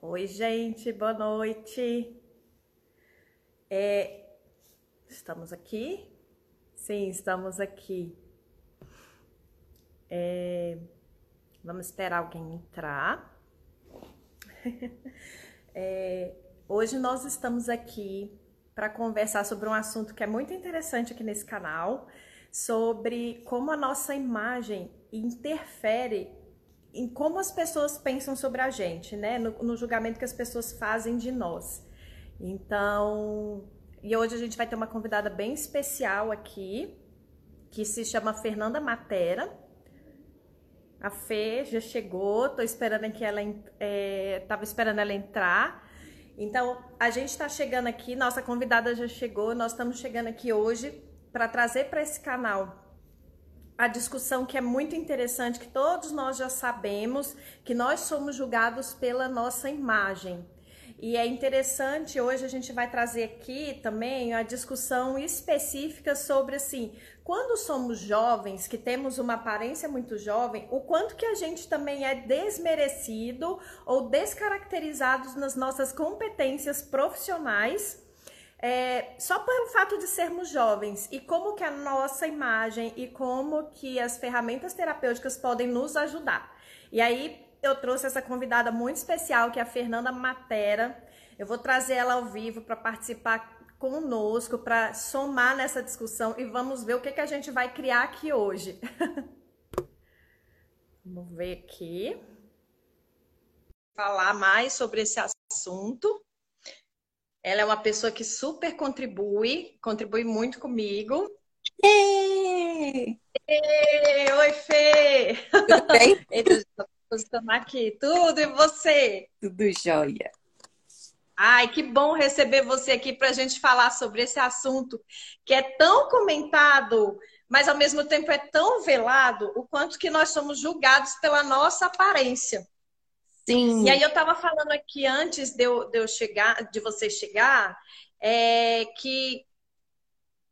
Oi, gente, boa noite. É, estamos aqui? Sim, estamos aqui. É, vamos esperar alguém entrar. É, hoje nós estamos aqui para conversar sobre um assunto que é muito interessante aqui nesse canal, sobre como a nossa imagem interfere em como as pessoas pensam sobre a gente, né? No, no, julgamento que as pessoas fazem de nós. Então, e hoje a gente vai ter uma convidada bem especial aqui, que se chama Fernanda Matera. A Fê já chegou, tô esperando que ela é, tava esperando ela entrar. Então, a gente está chegando aqui, nossa convidada já chegou, nós estamos chegando aqui hoje para trazer para esse canal a discussão que é muito interessante, que todos nós já sabemos, que nós somos julgados pela nossa imagem. E é interessante, hoje a gente vai trazer aqui também a discussão específica sobre assim, quando somos jovens, que temos uma aparência muito jovem, o quanto que a gente também é desmerecido ou descaracterizado nas nossas competências profissionais é, só pelo fato de sermos jovens e como que a nossa imagem e como que as ferramentas terapêuticas podem nos ajudar. E aí eu trouxe essa convidada muito especial que é a Fernanda Matera. Eu vou trazer ela ao vivo para participar conosco, para somar nessa discussão e vamos ver o que, que a gente vai criar aqui hoje. vamos ver aqui. Falar mais sobre esse assunto. Ela é uma pessoa que super contribui, contribui muito comigo. Ei! Ei, oi, Fê! Tudo bem? Estamos aqui. Tudo e você? Tudo jóia. Ai, que bom receber você aqui para a gente falar sobre esse assunto que é tão comentado, mas ao mesmo tempo é tão velado, o quanto que nós somos julgados pela nossa aparência. Sim. E aí eu estava falando aqui antes de eu, de eu chegar, de você chegar, é, que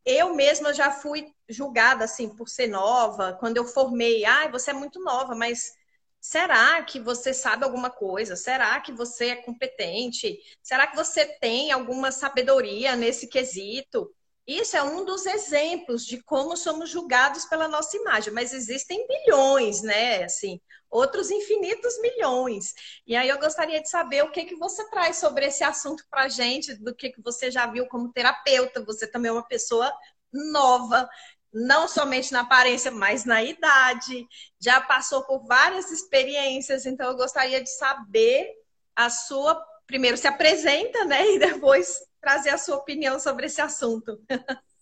eu mesma já fui julgada assim por ser nova. Quando eu formei, ah, você é muito nova, mas será que você sabe alguma coisa? Será que você é competente? Será que você tem alguma sabedoria nesse quesito? Isso é um dos exemplos de como somos julgados pela nossa imagem, mas existem bilhões, né? Assim, outros infinitos milhões. E aí eu gostaria de saber o que, que você traz sobre esse assunto para gente, do que, que você já viu como terapeuta. Você também é uma pessoa nova, não somente na aparência, mas na idade. Já passou por várias experiências, então eu gostaria de saber a sua. Primeiro se apresenta, né? E depois trazer a sua opinião sobre esse assunto.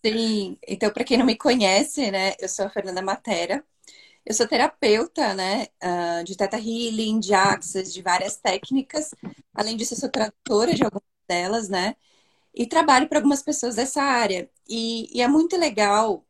Sim, então, para quem não me conhece, né, eu sou a Fernanda Matera, eu sou terapeuta, né, ah, de Teta Healing, de Access, de várias técnicas. Além disso, eu sou tradutora de algumas delas, né? E trabalho para algumas pessoas dessa área. E, e é muito legal,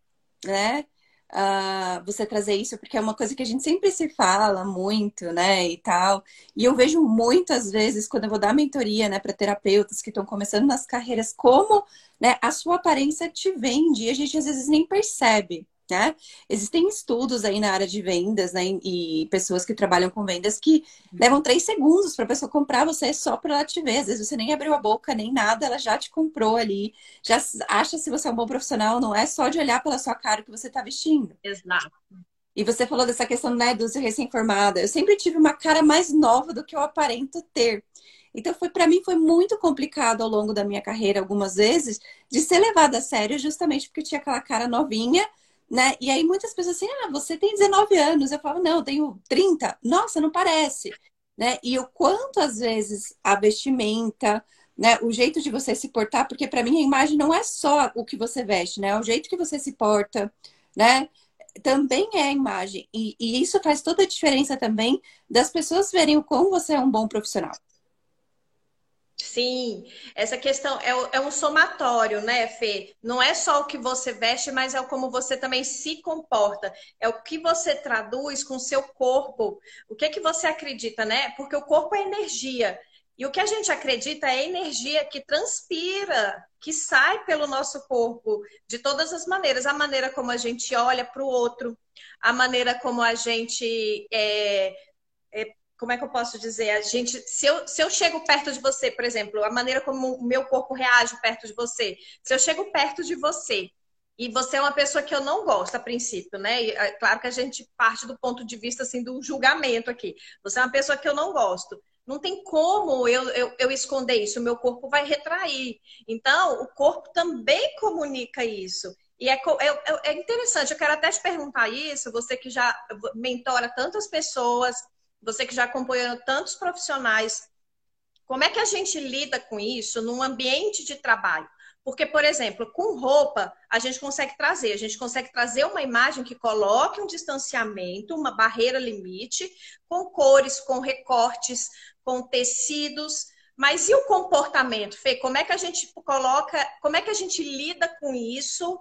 né? Uh, você trazer isso, porque é uma coisa que a gente sempre se fala muito, né, e tal. E eu vejo muitas vezes, quando eu vou dar mentoria, né, para terapeutas que estão começando nas carreiras, como, né, a sua aparência te vende e a gente às vezes nem percebe. Né? Existem estudos aí na área de vendas, né? E pessoas que trabalham com vendas que levam três segundos para a pessoa comprar você só para ela te ver. Às vezes você nem abriu a boca, nem nada, ela já te comprou ali, já acha se você é um bom profissional, não é só de olhar pela sua cara que você está vestindo. Exato. E você falou dessa questão, né, dos recém-formada. Eu sempre tive uma cara mais nova do que eu aparento ter. Então, foi para mim foi muito complicado ao longo da minha carreira, algumas vezes, de ser levada a sério, justamente porque eu tinha aquela cara novinha né? E aí muitas pessoas assim, ah, você tem 19 anos. Eu falo, não, eu tenho 30. Nossa, não parece. Né? E o quanto às vezes a vestimenta, né, o jeito de você se portar, porque para mim a imagem não é só o que você veste, né? É o jeito que você se porta, né? Também é a imagem. E, e isso faz toda a diferença também das pessoas verem o quão você é um bom profissional. Sim, essa questão é, é, um somatório, né, Fê? Não é só o que você veste, mas é como você também se comporta. É o que você traduz com o seu corpo. O que é que você acredita, né? Porque o corpo é energia. E o que a gente acredita é energia que transpira, que sai pelo nosso corpo de todas as maneiras. A maneira como a gente olha para o outro, a maneira como a gente é, é, como é que eu posso dizer? A gente, se eu, se eu chego perto de você, por exemplo, a maneira como o meu corpo reage perto de você, se eu chego perto de você e você é uma pessoa que eu não gosto a princípio, né? E, é claro que a gente parte do ponto de vista assim do julgamento aqui. Você é uma pessoa que eu não gosto. Não tem como eu, eu, eu esconder isso, o meu corpo vai retrair. Então, o corpo também comunica isso. E é, é, é, interessante, eu quero até te perguntar isso, você que já mentora tantas pessoas, você que já acompanhou tantos profissionais, como é que a gente lida com isso num ambiente de trabalho? Porque, por exemplo, com roupa, a gente consegue trazer, a gente consegue trazer uma imagem que coloque um distanciamento, uma barreira limite, com cores, com recortes, com tecidos. Mas e o comportamento, Fê? Como é que a gente coloca, como é que a gente lida com isso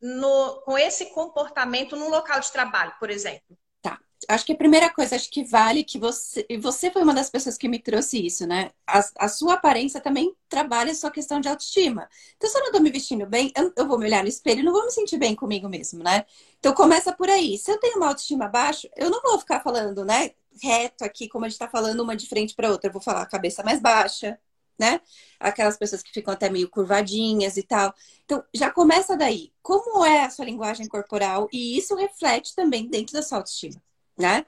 no, com esse comportamento no local de trabalho, por exemplo? Acho que a primeira coisa, acho que vale que você. Você foi uma das pessoas que me trouxe isso, né? A, a, sua aparência também trabalha a sua questão de autoestima. Então, se eu não tô me vestindo bem, eu, eu vou me olhar no espelho e não vou me sentir bem comigo mesmo, né? Então começa por aí. Se eu tenho uma autoestima baixa, eu não vou ficar falando, né? Reto aqui, como a gente tá falando, uma de frente para outra. Eu vou falar a cabeça mais baixa, né? Aquelas pessoas que ficam até meio curvadinhas e tal. Então, já começa daí. Como é a sua linguagem corporal? E isso reflete também dentro da sua autoestima, né?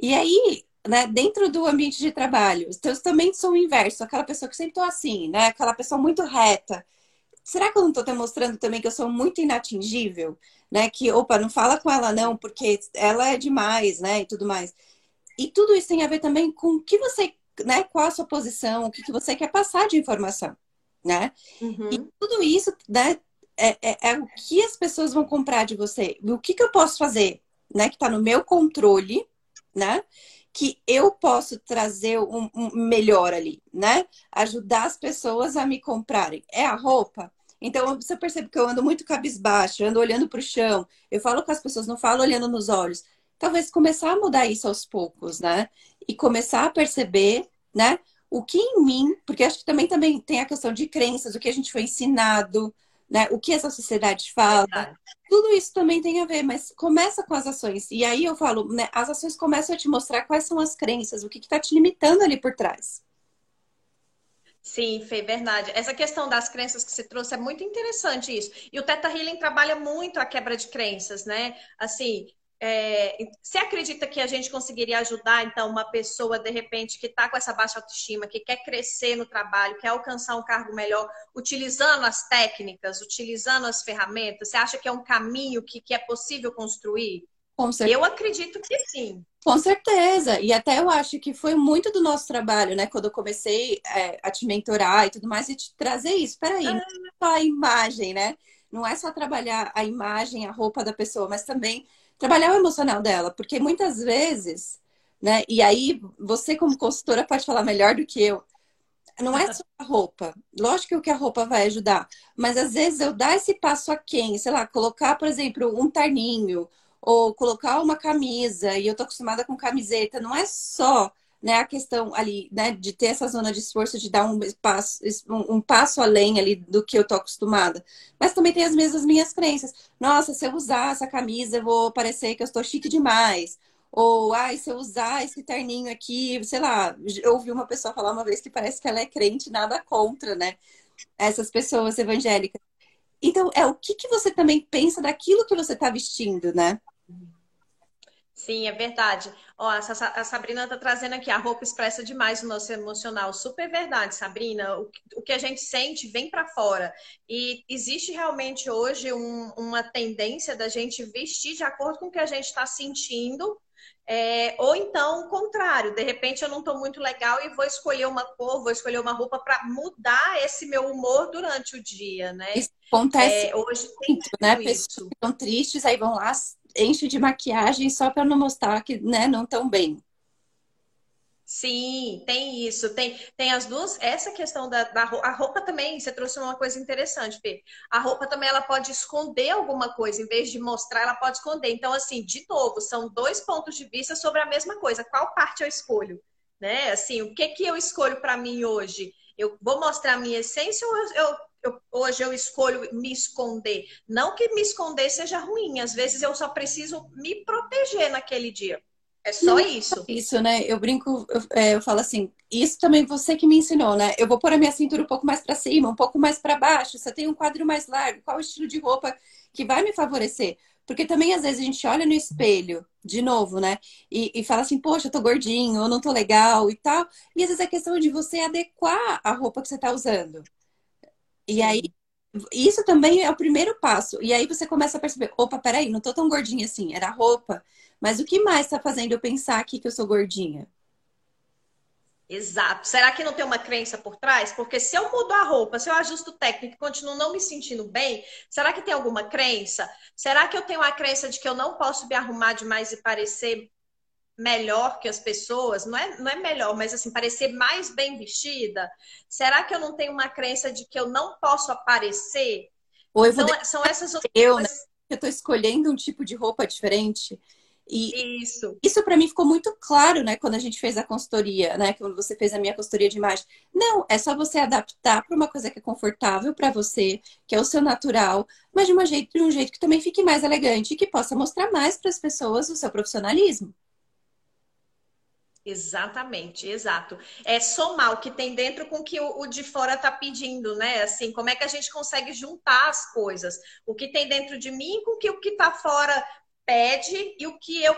E aí, né, dentro do ambiente de trabalho, os teus também são o inverso. Aquela pessoa que sempre tô assim, né? Aquela pessoa muito reta. Será que eu não tô te mostrando também que eu sou muito inatingível? Né? Que, opa, não fala com ela não, porque ela é demais, né? E tudo mais. E tudo isso tem a ver também com o que você né, qual a sua posição, o que, que você quer passar de informação, né? Uhum. E tudo isso, né, é, é, é, o que as pessoas vão comprar de você. O que, que eu posso fazer, né, que está no meu controle, né? Que eu posso trazer um, um melhor ali, né? Ajudar as pessoas a me comprarem. É a roupa? Então, você percebe que eu ando muito cabisbaixo, ando olhando para o chão. Eu falo com as pessoas, não falo olhando nos olhos. Talvez começar a mudar isso aos poucos, né? e começar a perceber, né? O que em mim, porque acho que também, também tem a questão de crenças, o que a gente foi ensinado, né? O que essa sociedade fala. Verdade. Tudo isso também tem a ver, mas começa com as ações. E aí eu falo, né? As ações começam a te mostrar quais são as crenças, o que está te limitando ali por trás. Sim, Fê, verdade. Essa questão das crenças que você trouxe é muito interessante isso. E o Teta Healing trabalha muito a quebra de crenças, né? Assim, é, você acredita que a gente conseguiria ajudar, então, uma pessoa, de repente, que está com essa baixa autoestima, que quer crescer no trabalho, quer alcançar um cargo melhor, utilizando as técnicas, utilizando as ferramentas? Você acha que é um caminho que, que é possível construir? Com certeza. Eu acredito que sim. Com certeza. E até eu acho que foi muito do nosso trabalho, né? Quando eu comecei é, a te mentorar e tudo mais, e te trazer isso. Peraí, ah. não é só a imagem, né? Não é só trabalhar a imagem, a roupa da pessoa, mas também trabalhar o emocional dela, porque muitas vezes, né? E aí você como consultora pode falar melhor do que eu. Não é só a roupa. Lógico que a roupa vai ajudar, mas às vezes eu dar esse passo a quem, sei lá, colocar, por exemplo, um terninho ou colocar uma camisa e eu tô acostumada com camiseta, não é só né, a questão ali, né, de ter essa zona de esforço, de dar um passo, um passo além ali do que eu tô acostumada. Mas também tem as mesmas minhas crenças. Nossa, se eu usar essa camisa, eu vou parecer que eu estou chique demais. Ou, ai, se eu usar esse terninho aqui, sei lá, eu ouvi uma pessoa falar uma vez que parece que ela é crente, nada contra, né? Essas pessoas evangélicas. Então, é o que, que você também pensa daquilo que você está vestindo, né? Sim, é verdade. Ó, a Sabrina está trazendo aqui, a roupa expressa demais o nosso emocional. Super verdade, Sabrina. O, que a gente sente vem para fora. E existe realmente hoje um, uma tendência da gente vestir de acordo com o que a gente está sentindo. É, ou então o contrário, de repente eu não estou muito legal e vou escolher uma cor, vou escolher uma roupa para mudar esse meu humor durante o dia, né? Isso acontece é, hoje muito, né? Pessoas que estão tristes, aí vão lá, enche de maquiagem só para não mostrar que né, não tão bem. Sim, tem isso. Tem, tem as duas. Essa questão da, da a roupa também, você trouxe uma coisa interessante, Fê. A roupa também ela pode esconder alguma coisa, em vez de mostrar, ela pode esconder. Então, assim, de novo, são dois pontos de vista sobre a mesma coisa. Qual parte eu escolho? Né? Assim, o que, que eu escolho para mim hoje? Eu vou mostrar a minha essência ou eu, eu eu, hoje eu escolho me esconder. Não que me esconder seja ruim, às vezes eu só preciso me proteger naquele dia. É só isso. Isso, né? Eu brinco, eu, é, eu, falo assim, isso também você que me ensinou, né? Eu vou pôr a minha cintura um pouco mais para cima, um pouco mais para baixo. Se eu tenho um quadro mais largo, qual o estilo de roupa que vai me favorecer? Porque também às vezes a gente olha no espelho, de novo, né? E, e fala assim, poxa, eu tô gordinho, ou não tô legal e tal. E às vezes é questão de você adequar a roupa que você tá usando. E aí, isso também é o primeiro passo. E aí você começa a perceber, opa, peraí, não tô tão gordinha assim, era roupa. Mas o que mais está fazendo eu pensar aqui que eu sou gordinha? Exato. Será que não tem uma crença por trás? Porque se eu mudo a roupa, se eu ajusto técnica e continuo não me sentindo bem, será que tem alguma crença? Será que eu tenho a crença de que eu não posso me arrumar demais e parecer melhor que as pessoas? Não é, não é melhor, mas assim, parecer mais bem vestida? Será que eu não tenho uma crença de que eu não posso aparecer? Ou eu vou então, são essas outras eu, né? eu estou escolhendo um tipo de roupa diferente. E isso, isso para mim ficou muito claro, né, quando a gente fez a consultoria, né, quando você fez a minha consultoria de imagem. Não, é só você adaptar para uma coisa que é confortável para você, que é o seu natural, mas de, uma jeito, de um jeito que também fique mais elegante e que possa mostrar mais para as pessoas o seu profissionalismo. Exatamente, exato. É somar o que tem dentro com o que o, de fora está pedindo, né? Assim, como é que a gente consegue juntar as coisas? O que tem dentro de mim com o que o que está fora pede e o que eu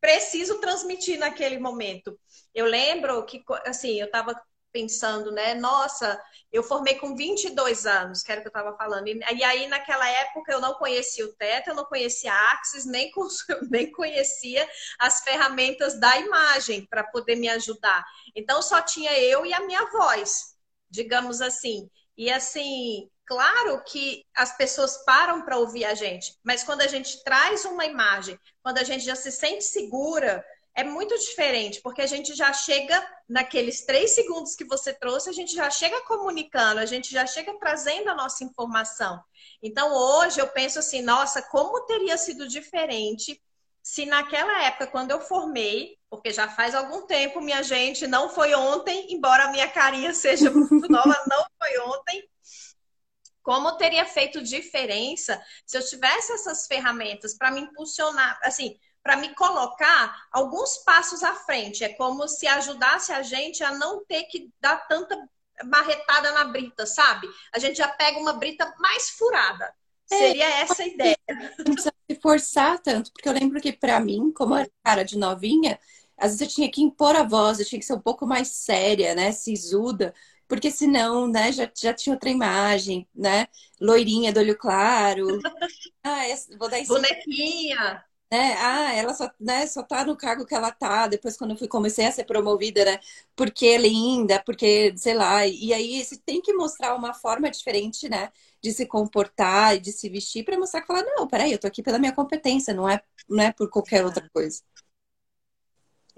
preciso transmitir naquele momento. Eu lembro que, assim, eu estava pensando, né? Nossa, eu formei com 22 anos, que era o que eu estava falando. E, e, aí, naquela época, eu não conhecia o Teto, eu não conhecia a Axis, nem, nem conhecia as ferramentas da imagem para poder me ajudar. Então, só tinha eu e a minha voz, digamos assim. E assim, claro que as pessoas param para ouvir a gente, mas quando a gente traz uma imagem, quando a gente já se sente segura, é muito diferente, porque a gente já chega naqueles três segundos que você trouxe, a gente já chega comunicando, a gente já chega trazendo a nossa informação. Então hoje eu penso assim, nossa, como teria sido diferente se naquela época, quando eu formei, porque já faz algum tempo, minha gente, não foi ontem, embora a minha carinha seja muito nova, não foi ontem. Como teria feito diferença se eu tivesse essas ferramentas para me impulsionar, assim, para me colocar alguns passos à frente. É como se ajudasse a gente a não ter que dar tanta barretada na brita, sabe? A gente já pega uma brita mais furada. É, Seria essa a ideia. Não precisa se forçar tanto, porque eu lembro que para mim, como eu era cara de novinha, às vezes eu tinha que impor a voz, eu tinha que ser um pouco mais séria, né, sisuda, porque senão, né, já, já tinha outra imagem, né? Loirinha do olho claro. Ah, vou dar isso. Bonequinha. Né? Ah, ela só, né, só tá no cargo que ela tá. Depois, quando eu fui, comecei a ser promovida, né? Porque é linda, porque, sei lá. E aí, você tem que mostrar uma forma diferente, né? De se comportar e de se vestir para mostrar que falar, não, peraí, eu tô aqui pela minha competência, não é, não é por qualquer outra coisa.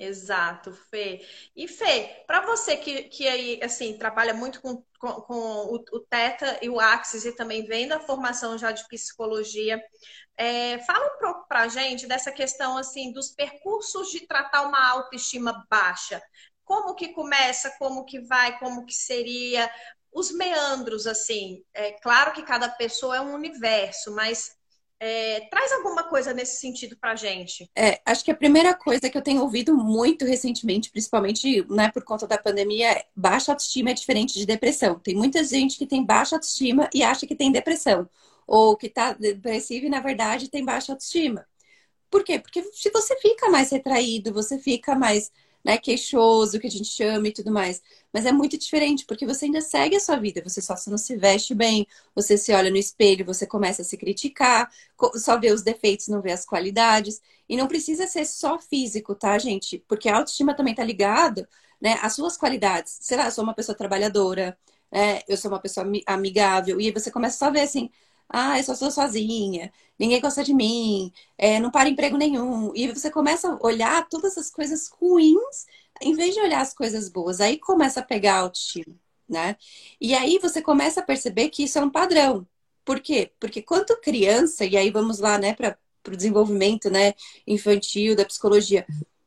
Exato, Fê. E Fê, para você que, que aí, assim, trabalha muito com, com, com o, o, Teta e o Axis e também vem da formação já de psicologia, é, fala um pouco para a gente dessa questão, assim, dos percursos de tratar uma autoestima baixa. Como que começa, como que vai, como que seria, os meandros, assim. É claro que cada pessoa é um universo, mas é, traz alguma coisa nesse sentido para gente. É, acho que a primeira coisa que eu tenho ouvido muito recentemente, principalmente né, por conta da pandemia, é baixa autoestima é diferente de depressão. Tem muita gente que tem baixa autoestima e acha que tem depressão. Ou que está depressivo e, na verdade, tem baixa autoestima. Por quê? Porque se você fica mais retraído, você fica mais né, queixoso, que a gente chama e tudo mais. Mas é muito diferente, porque você ainda segue a sua vida, você só não se veste bem, você se olha no espelho, você começa a se criticar, só vê os defeitos, não vê as qualidades. E não precisa ser só físico, tá, gente? Porque a autoestima também tá ligado, né, às suas qualidades. Sei lá, eu sou uma pessoa trabalhadora, né, eu sou uma pessoa amigável, e aí você começa só a ver assim, ah, eu só sou sozinha, ninguém gosta de mim, é, não para emprego nenhum. E você começa a olhar todas as coisas ruins em vez de olhar as coisas boas. Aí começa a pegar autoestima, né? E aí você começa a perceber que isso é um padrão. Por quê? Porque quanto criança, e aí vamos lá, né, para o desenvolvimento né, infantil da psicologia,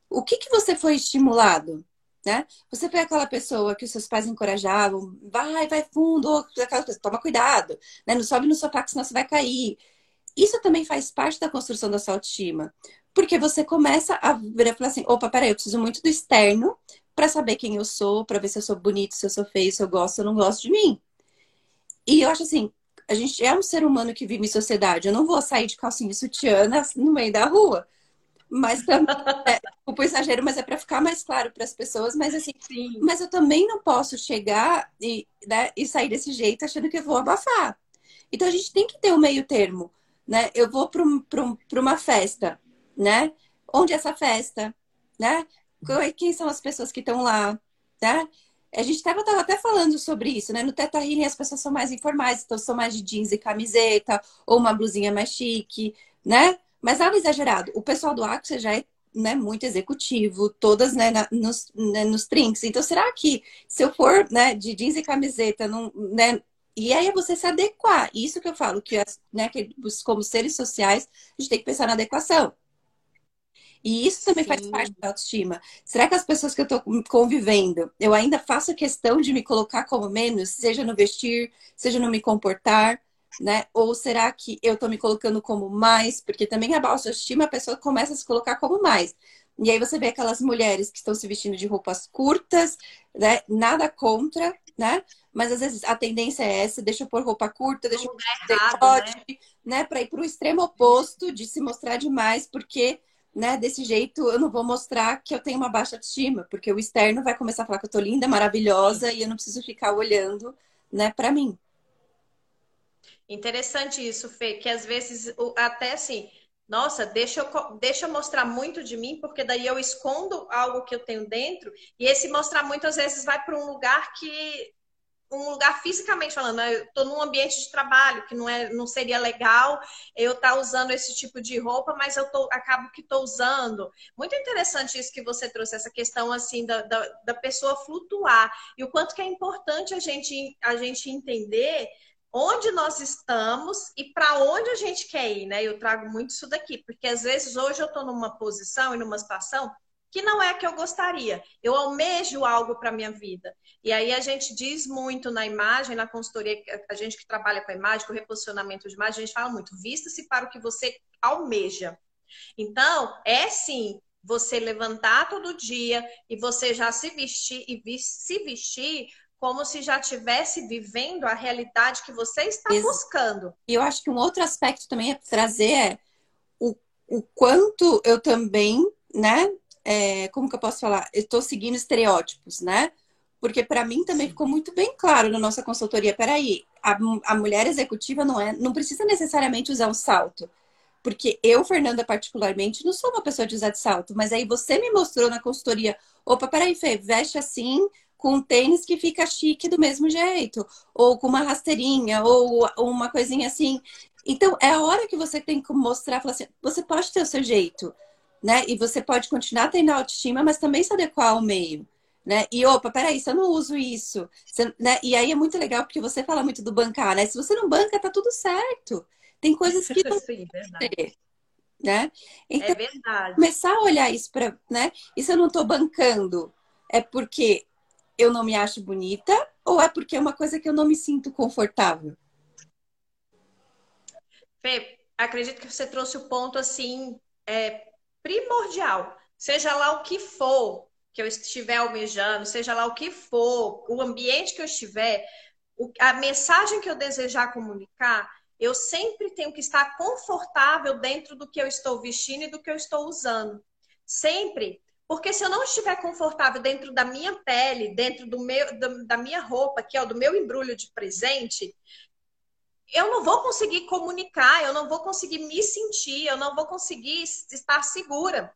o que, que você foi estimulado? Né? Você pega aquela pessoa que os seus pais encorajavam, vai, vai fundo, aquela toma cuidado, né? Não sobe no sofá, senão você vai cair. Isso também faz parte da construção da sua autoestima. Porque você começa a falar assim: opa, peraí, eu preciso muito do externo para saber quem eu sou, para ver se eu sou bonito, se eu sou feio, se eu gosto ou não gosto de mim. E eu acho assim, a gente é um ser humano que vive em sociedade. Eu não vou sair de calcinha e sutiã no meio da rua. Mas é, o exagero, mas é para ficar mais claro para as pessoas. Mas assim, Sim. mas eu também não posso chegar e, né, e sair desse jeito achando que eu vou abafar. Então a gente tem que ter o um meio termo, né? Eu vou para uma festa, né? Onde é essa festa, né? Quem são as pessoas que estão lá, né? A gente estava até falando sobre isso, né? No Teta Healing as pessoas são mais informais, então são mais de jeans e camiseta, ou uma blusinha mais chique, né? Mas nada exagerado. O pessoal do Axia já é né, muito executivo, todas né, na, nos, né, nos trinks. Então, será que se eu for né, de jeans e camiseta, não, né, e aí é você se adequar. Isso que eu falo, que, né, que como seres sociais, a gente tem que pensar na adequação. E isso também Sim. faz parte da autoestima. Será que as pessoas que eu estou convivendo, eu ainda faço questão de me colocar como menos, seja no vestir, seja no me comportar, né? Ou será que eu estou me colocando como mais? Porque também a autoestima, a pessoa começa a se colocar como mais. E aí você vê aquelas mulheres que estão se vestindo de roupas curtas, né? Nada contra, né? Mas às vezes a tendência é essa, deixa eu pôr roupa curta, deixa eu pôr decote, né? né? Para ir para o extremo oposto de se mostrar demais, porque né, desse jeito eu não vou mostrar que eu tenho uma baixa autoestima, porque o externo vai começar a falar que eu tô linda, maravilhosa e eu não preciso ficar olhando, né, para mim. Interessante isso, Fê, que às vezes até assim, nossa, deixa eu, deixa eu mostrar muito de mim, porque daí eu escondo algo que eu tenho dentro, e esse mostrar muito às vezes vai para um lugar que um lugar fisicamente falando, né? eu estou num ambiente de trabalho que não, é, não seria legal eu estar tá usando esse tipo de roupa, mas eu tô, acabo que estou usando. Muito interessante isso que você trouxe, essa questão assim da, da, da, pessoa flutuar e o quanto que é importante a gente, a gente entender onde nós estamos e para onde a gente quer ir, né? Eu trago muito isso daqui, porque às vezes hoje eu estou numa posição e numa situação que não é a que eu gostaria. Eu almejo algo para minha vida. E aí a gente diz muito na imagem, na consultoria, a gente que trabalha com a imagem, com o reposicionamento de imagem, a gente fala muito, vista-se para o que você almeja. Então, é sim você levantar todo dia e você já se vestir e se vestir como se já estivesse vivendo a realidade que você está Isso. buscando. E eu acho que um outro aspecto também é trazer é o, o quanto eu também, né, é, como que eu posso falar? Estou seguindo estereótipos, né? Porque para mim também Sim. ficou muito bem claro na nossa consultoria. Peraí, a, a mulher executiva não é, não precisa necessariamente usar um salto. Porque eu, Fernanda, particularmente, não sou uma pessoa de usar de salto, mas aí você me mostrou na consultoria, opa, peraí, Fê, veste assim, com um tênis que fica chique do mesmo jeito, ou com uma rasteirinha, ou uma coisinha assim. Então, é a hora que você tem que mostrar, falar assim, você pode ter o seu jeito né? E você pode continuar tendo autoestima, mas também se adequar ao meio. Né? E opa, peraí, se eu não uso isso. Você, né? E aí é muito legal porque você fala muito do bancar, né? Se você não banca, tá tudo certo. Tem coisas que não Sim, verdade. né? Então, é verdade. começar a olhar isso para, né? E se eu não tô bancando, é porque eu não me acho bonita ou é porque é uma coisa que eu não me sinto confortável? Fê, acredito que você trouxe o ponto assim é, primordial. Seja lá o que for que eu estiver almejando, seja lá o que for, o ambiente que eu estiver, a mensagem que eu desejar comunicar, eu sempre tenho que estar confortável dentro do que eu estou vestindo e do que eu estou usando. Sempre. Porque se eu não estiver confortável dentro da minha pele, dentro do meu, da minha roupa, que é do meu embrulho de presente, eu não vou conseguir comunicar, eu não vou conseguir me sentir, eu não vou conseguir estar segura.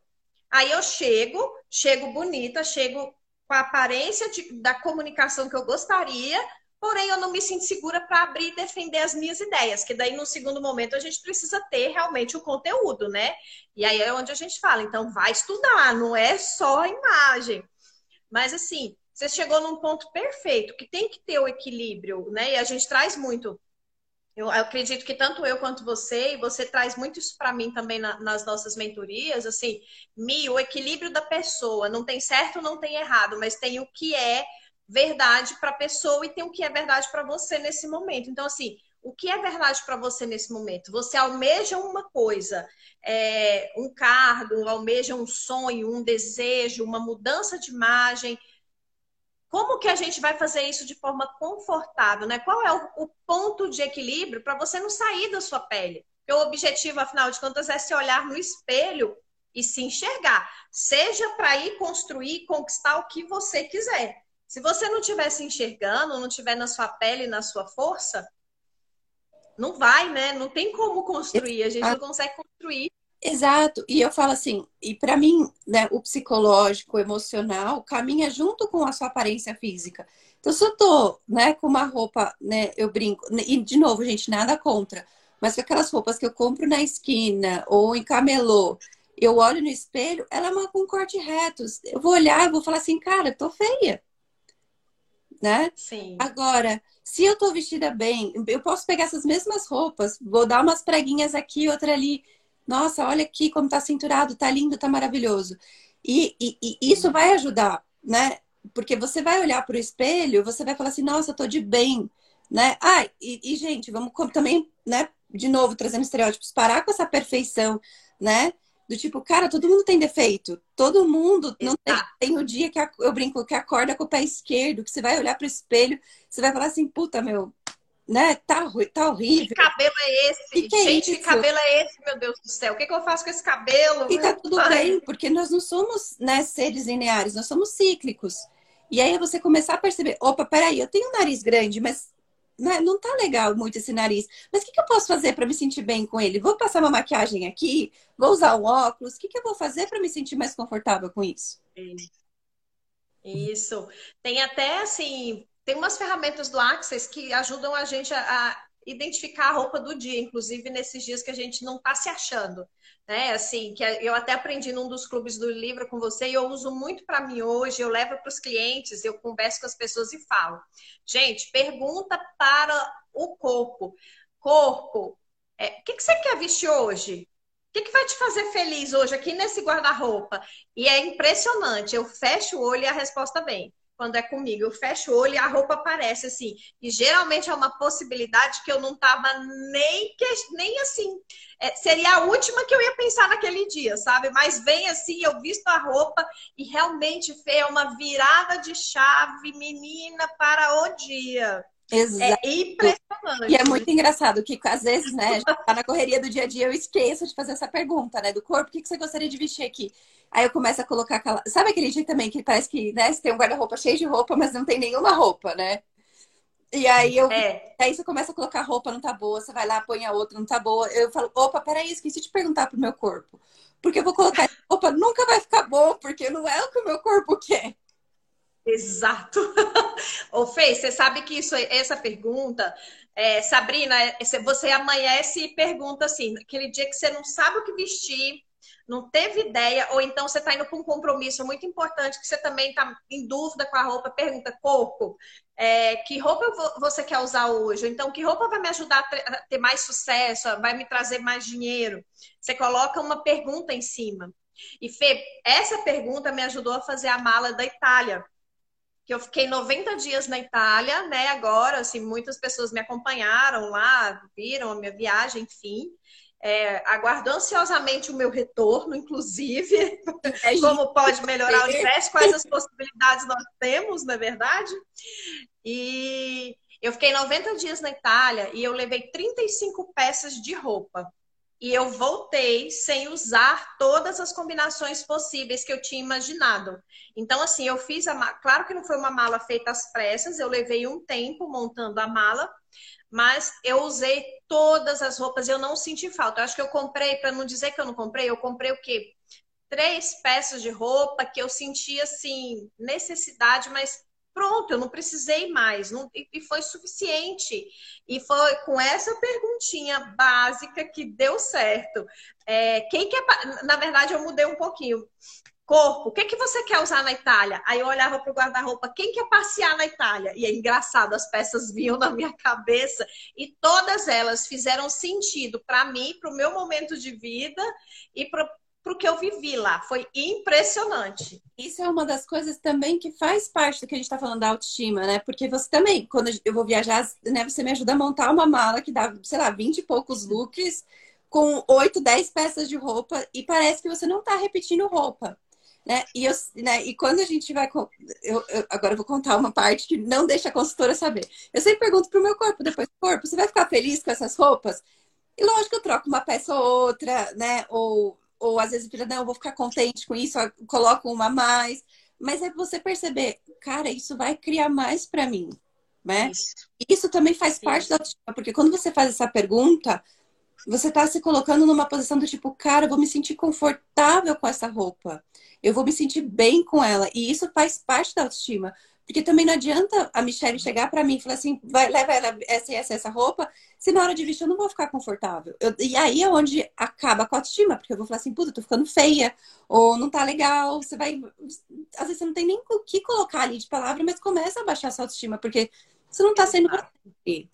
Aí eu chego, chego bonita, chego com a aparência de, da comunicação que eu gostaria, porém eu não me sinto segura para abrir e defender as minhas ideias, que daí no segundo momento a gente precisa ter realmente o conteúdo, né? E aí é onde a gente fala, então vai estudar, não é só a imagem. Mas assim, você chegou num ponto perfeito, que tem que ter o equilíbrio, né? E a gente traz muito eu acredito que tanto eu quanto você, e você traz muito isso para mim também na, nas nossas mentorias, assim, Mi, o equilíbrio da pessoa, não tem certo, não tem errado, mas tem o que é verdade para a pessoa e tem o que é verdade para você nesse momento. Então, assim, O que é verdade para você nesse momento? Você almeja uma coisa, é, um cargo, almeja um sonho, um desejo, uma mudança de imagem. Como que a gente vai fazer isso de forma confortável, né? Qual é o, o ponto de equilíbrio para você não sair da sua pele? Porque o objetivo, afinal de contas, é se olhar no espelho e se enxergar. Seja para ir construir, conquistar o que você quiser. Se você não estiver se enxergando, não estiver na sua pele, na sua força, não vai, né? Não tem como construir. A gente não consegue construir. Exato. E eu falo assim, e para mim, né, o psicológico, o emocional, caminha junto com a sua aparência física. Então, se eu tô, né, com uma roupa, né, eu brinco, e de novo, gente, nada contra, mas com aquelas roupas que eu compro na esquina ou em camelô, eu olho no espelho, ela é uma com corte reto. Eu vou olhar, eu vou falar assim, cara, tô feia. Né? Sim. Agora, se eu tô vestida bem, eu posso pegar essas mesmas roupas, vou dar umas preguinhas aqui, outra ali. Nossa, olha aqui como tá cinturado, tá lindo, tá maravilhoso. E, e, e isso vai ajudar, né? Porque você vai olhar para o espelho, você vai falar assim, nossa, eu tô de bem, né? Ah, e, e gente, vamos também, né? De novo, trazendo estereótipos, parar com essa perfeição, né? Do tipo, cara, todo mundo tem defeito. Todo mundo não tem, tem o dia que eu brinco que acorda com o pé esquerdo, que você vai olhar pro espelho, você vai falar assim, puta, meu, né? Tá, tá horrível. Que cabelo é esse? Que que é Gente, que cabelo é esse, meu Deus do céu? O que, que eu faço com esse cabelo? E tá tudo bem, porque nós não somos né, seres lineares, nós somos cíclicos. E aí você começar a perceber, opa, peraí, eu tenho um nariz grande, mas não tá legal muito esse nariz. Mas o que, que eu posso fazer para me sentir bem com ele? Vou passar uma maquiagem aqui? Vou usar um óculos? O que, que eu vou fazer para me sentir mais confortável com isso? Isso. Tem até assim, tem umas ferramentas do Access que ajudam a gente a, a identificar a roupa do dia, inclusive nesses dias que a gente não está se achando né? Assim, que eu até aprendi num dos clubes do livro com você e eu uso muito para mim hoje, eu levo para os clientes, eu converso com as pessoas e falo. Gente, pergunta para o corpo. Corpo, é, o que, que você quer vestir hoje? O que, que vai te fazer feliz hoje aqui nesse guarda-roupa? E é impressionante, eu fecho o olho e a resposta vem quando é comigo. Eu fecho o olho e a roupa aparece assim. E geralmente é uma possibilidade que eu não tava nem, que, nem assim. É, seria a última que eu ia pensar naquele dia, sabe? Mas vem assim, eu visto a roupa e realmente é uma virada de chave, menina, para o dia. Exato. É impressionante. E é muito engraçado que, às vezes, né, tá na correria do dia a dia, eu esqueço de fazer essa pergunta, né? Do corpo, o que você gostaria de vestir aqui? Aí eu começo a colocar aquela. Sabe aquele dia também que parece que, né, você tem um guarda-roupa cheio de roupa, mas não tem nenhuma roupa, né? E aí eu. É. Aí você começa a colocar roupa, não tá boa, você vai lá, põe a outra, não tá boa. Eu falo, opa, peraí, esqueci de perguntar pro meu corpo. Porque eu vou colocar roupa, nunca vai ficar bom, porque não é o que o meu corpo quer. Exato. Ô, Fê, você sabe que isso, essa pergunta, é, Sabrina, é, você amanhece e pergunta assim, aquele dia que você não sabe o que vestir, não teve ideia, ou então você está indo para um compromisso muito importante que você também está em dúvida com a roupa, pergunta, corpo, é, que roupa você quer usar hoje? Então, que roupa vai me ajudar a ter mais sucesso, vai me trazer mais dinheiro? Você coloca uma pergunta em cima. E Fê, essa pergunta me ajudou a fazer a mala da Itália que eu fiquei 90 dias na Itália, né? Agora, assim, muitas pessoas me acompanharam lá, viram a minha viagem, enfim. É, aguardo ansiosamente o meu retorno, inclusive, é como pode melhorar o ingresso, quais as possibilidades nós temos, na é verdade. E eu fiquei 90 dias na Itália e eu levei 35 peças de roupa e eu voltei sem usar todas as combinações possíveis que eu tinha imaginado. Então, assim, eu fiz a mala. Claro que não foi uma mala feita às pressas, eu levei um tempo montando a mala, mas eu usei todas as roupas e eu não senti falta. Eu acho que eu comprei, para não dizer que eu não comprei, eu comprei o quê? Três peças de roupa que eu senti, assim, necessidade, mas pronto, eu não precisei mais, não, e foi suficiente. E foi com essa perguntinha básica que deu certo. É, quem quer, na verdade, eu mudei um pouquinho. Corpo, o que, que você quer usar na Itália? Aí eu olhava para o guarda-roupa, quem quer passear na Itália? E é engraçado, as peças vinham na minha cabeça e todas elas fizeram sentido para mim, para o meu momento de vida e para o que eu vivi lá. Foi impressionante. Isso é uma das coisas também que faz parte do que a gente está falando da autoestima, né? Porque você também, quando eu vou viajar, né, você me ajuda a montar uma mala que dá, sei lá, 20 e poucos looks, com 8, 10 peças de roupa, e parece que você não está repetindo roupa. Né? E, eu, né? e quando a gente vai. Eu, eu, agora eu vou contar uma parte que não deixa a consultora saber. Eu sempre pergunto pro meu corpo depois: corpo, você vai ficar feliz com essas roupas? E lógico que eu troco uma peça ou outra, né? Ou ou às vezes filha, não, eu vou ficar contente com isso, coloco uma a mais. Mas é você perceber, cara, isso vai criar mais para mim, né? Isso. isso também faz isso. parte da autoestima, porque quando você faz essa pergunta, você está se colocando numa posição do tipo, cara, eu vou me sentir confortável com essa roupa. Eu vou me sentir bem com ela. E isso faz parte da autoestima. Porque também não adianta a Michelle chegar para mim e falar assim, vai, leva ela essa, essa, essa roupa, se na hora de vestir eu não vou ficar confortável. Eu, e aí é onde acaba com a autoestima, porque eu vou falar assim, puta, tô ficando feia, ou não tá legal, você vai. Às vezes você não tem nem o que colocar ali de palavra, mas começa a baixar a sua autoestima, porque você não tá sendo você.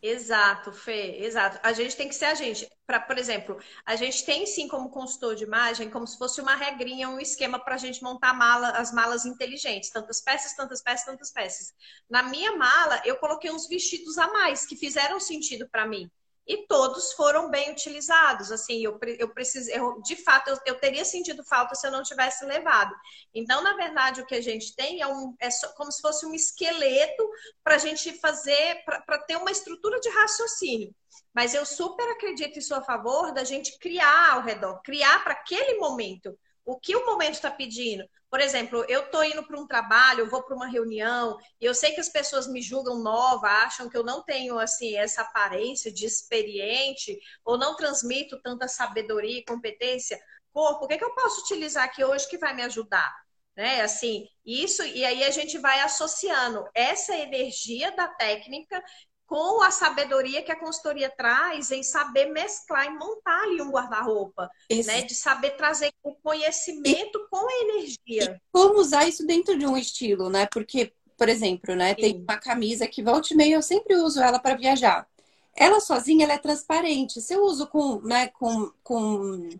Exato, Fê, exato. A gente tem que ser a gente. Pra, por exemplo, a gente tem sim como consultor de imagem, como se fosse uma regrinha, um esquema para a gente montar mala, as malas inteligentes. Tantas peças, tantas peças, tantas peças. Na minha mala, eu coloquei uns vestidos a mais que fizeram sentido para mim e todos foram bem utilizados. Assim, eu, eu preciso, eu, de fato, eu, eu, teria sentido falta se eu não tivesse levado. Então, na verdade, o que a gente tem é, um, é só, como se fosse um esqueleto para a gente fazer, para ter uma estrutura de raciocínio. Mas eu super acredito em sua favor da gente criar ao redor, criar para aquele momento o que o momento está pedindo. Por exemplo, eu estou indo para um trabalho, eu vou para uma reunião, e eu sei que as pessoas me julgam nova, acham que eu não tenho assim essa aparência de experiente, ou não transmito tanta sabedoria e competência. Corpo, o que, é que eu posso utilizar aqui hoje que vai me ajudar? Né? Assim, isso, e aí a gente vai associando essa energia da técnica com a sabedoria que a consultoria traz em saber mesclar e montar ali um guarda-roupa, né? De saber trazer o conhecimento e, com a energia. Como usar isso dentro de um estilo, né? Porque, por exemplo, né, Sim. tem uma camisa que volta e meia eu sempre uso ela para viajar. Ela sozinha ela é transparente. Se eu uso com, né, com, com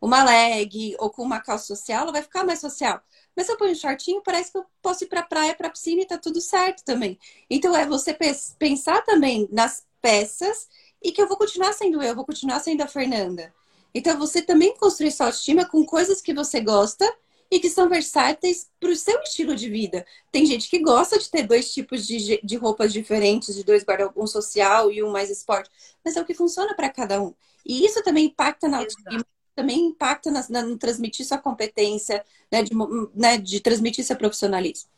uma leg ou com uma calça social, ela vai ficar mais social. Mas se eu ponho um shortinho, parece que eu posso ir para praia, para piscina e tá tudo certo também. Então é você pensar também nas peças e que eu vou continuar sendo eu, vou continuar sendo a Fernanda. Então você também construir sua autoestima com coisas que você gosta e que são versáteis para o seu estilo de vida. Tem gente que gosta de ter dois tipos de, de roupas diferentes, de dois guarda um social e um mais esporte, mas é o que funciona para cada um. E isso também impacta na autoestima também impacta na, na, no transmitir sua competência, né, de, né, de transmitir seu profissionalismo.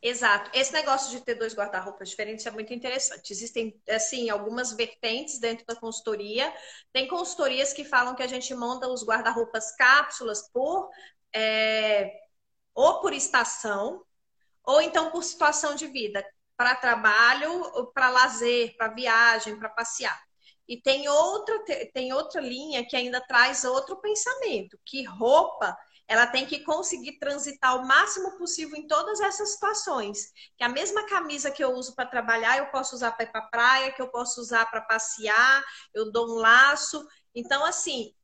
Exato. Esse negócio de ter dois guarda-roupas diferentes é muito interessante. Existem, assim, algumas vertentes dentro da consultoria. Tem consultorias que falam que a gente monta os guarda-roupas cápsulas por é, ou por estação, ou então por situação de vida, para trabalho, para lazer, para viagem, para passear. E tem outra, tem outra linha que ainda traz outro pensamento, que roupa ela tem que conseguir transitar o máximo possível em todas essas situações. Que a mesma camisa que eu uso para trabalhar, eu posso usar para ir para praia, que eu posso usar para passear, eu dou um laço. Então, assim,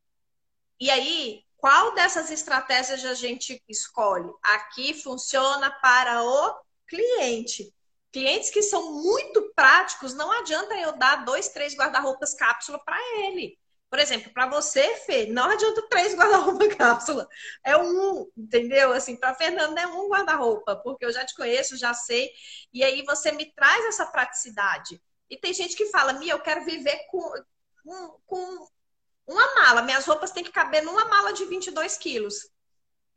e aí, qual dessas estratégias a gente escolhe? Aqui funciona para o cliente. Clientes que são muito práticos, não adianta eu dar dois, três guarda-roupas cápsula para ele. Por exemplo, para você, Fê, não adianta três guarda-roupa cápsula. É um, entendeu? Assim, para Fernanda é um guarda-roupa, porque eu já te conheço, já sei. E aí você me traz essa praticidade. E tem gente que fala, Mia, eu quero viver com, com, com uma mala. Minhas roupas têm que caber numa mala de 22 quilos.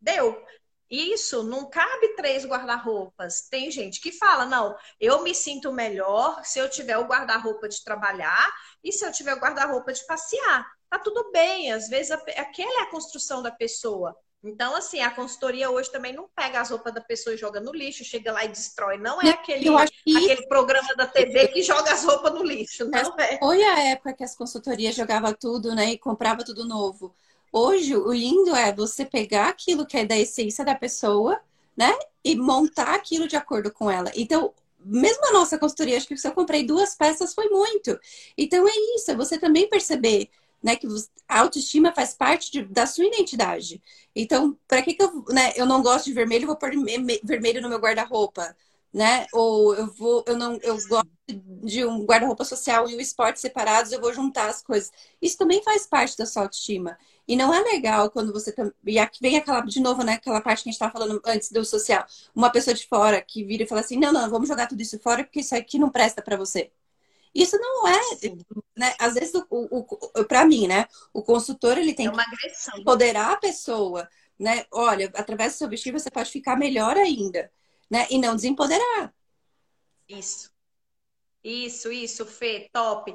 Deu. Isso não cabe três guarda-roupas. Tem gente que fala: não, eu me sinto melhor se eu tiver o guarda-roupa de trabalhar e se eu tiver o guarda-roupa de passear. Tá tudo bem, às vezes aquela é a construção da pessoa. Então, assim, a consultoria hoje também não pega as roupas da pessoa e joga no lixo, chega lá e destrói. Não é aquele, aquele programa da TV que joga as roupas no lixo, não é. Foi a época que as consultorias jogavam tudo, né, e comprava tudo novo. Hoje, o lindo é você pegar aquilo que é da essência da pessoa, né? E montar aquilo de acordo com ela. Então, mesmo a nossa consultoria, acho que se eu comprei duas peças foi muito. Então, é isso, é você também perceber né? Que a autoestima faz parte de, da sua identidade. Então, para que, que eu, né, eu não gosto de vermelho, vou pôr vermelho no meu guarda-roupa, né? Ou eu vou, eu não, eu gosto de um guarda-roupa social e o esporte separados, eu vou juntar as coisas. Isso também faz parte da sua autoestima. E não é legal quando você. E aqui vem aquela, de novo, né? Aquela parte que a gente estava falando antes do social. Uma pessoa de fora que vira e fala assim: não, não, vamos jogar tudo isso fora porque isso aqui não presta para você. Isso não é, né? Às vezes, o, o, o para mim, né? O consultor ele tem é que empoderar a pessoa, né? Olha, através do seu vestido você pode ficar melhor ainda, né? E não desempoderar. Isso. Isso, isso, Fê, top.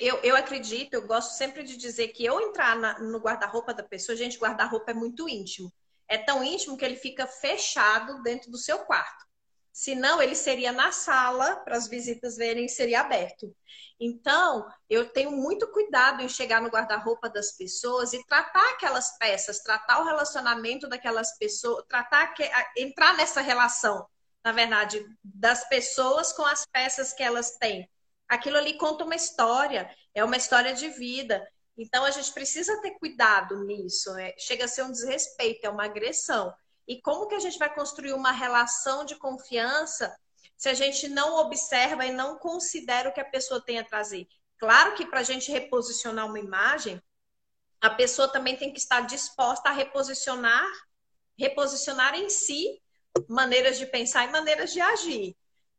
Eu, eu acredito, eu gosto sempre de dizer que eu entrar na, no guarda-roupa da pessoa, gente, guarda-roupa é muito íntimo. É tão íntimo que ele fica fechado dentro do seu quarto. Senão, ele seria na sala, para as visitas verem, seria aberto. Então, eu tenho muito cuidado em chegar no guarda-roupa das pessoas e tratar aquelas peças, tratar o relacionamento daquelas pessoas, tratar que, entrar nessa relação, na verdade, das pessoas com as peças que elas têm. Aquilo ali conta uma história, é uma história de vida. Então, a gente precisa ter cuidado nisso. Né? Chega a ser um desrespeito, é uma agressão. E como que a gente vai construir uma relação de confiança se a gente não observa e não considera o que a pessoa tem a trazer? Claro que para a gente reposicionar uma imagem, a pessoa também tem que estar disposta a reposicionar, reposicionar em si maneiras de pensar e maneiras de agir.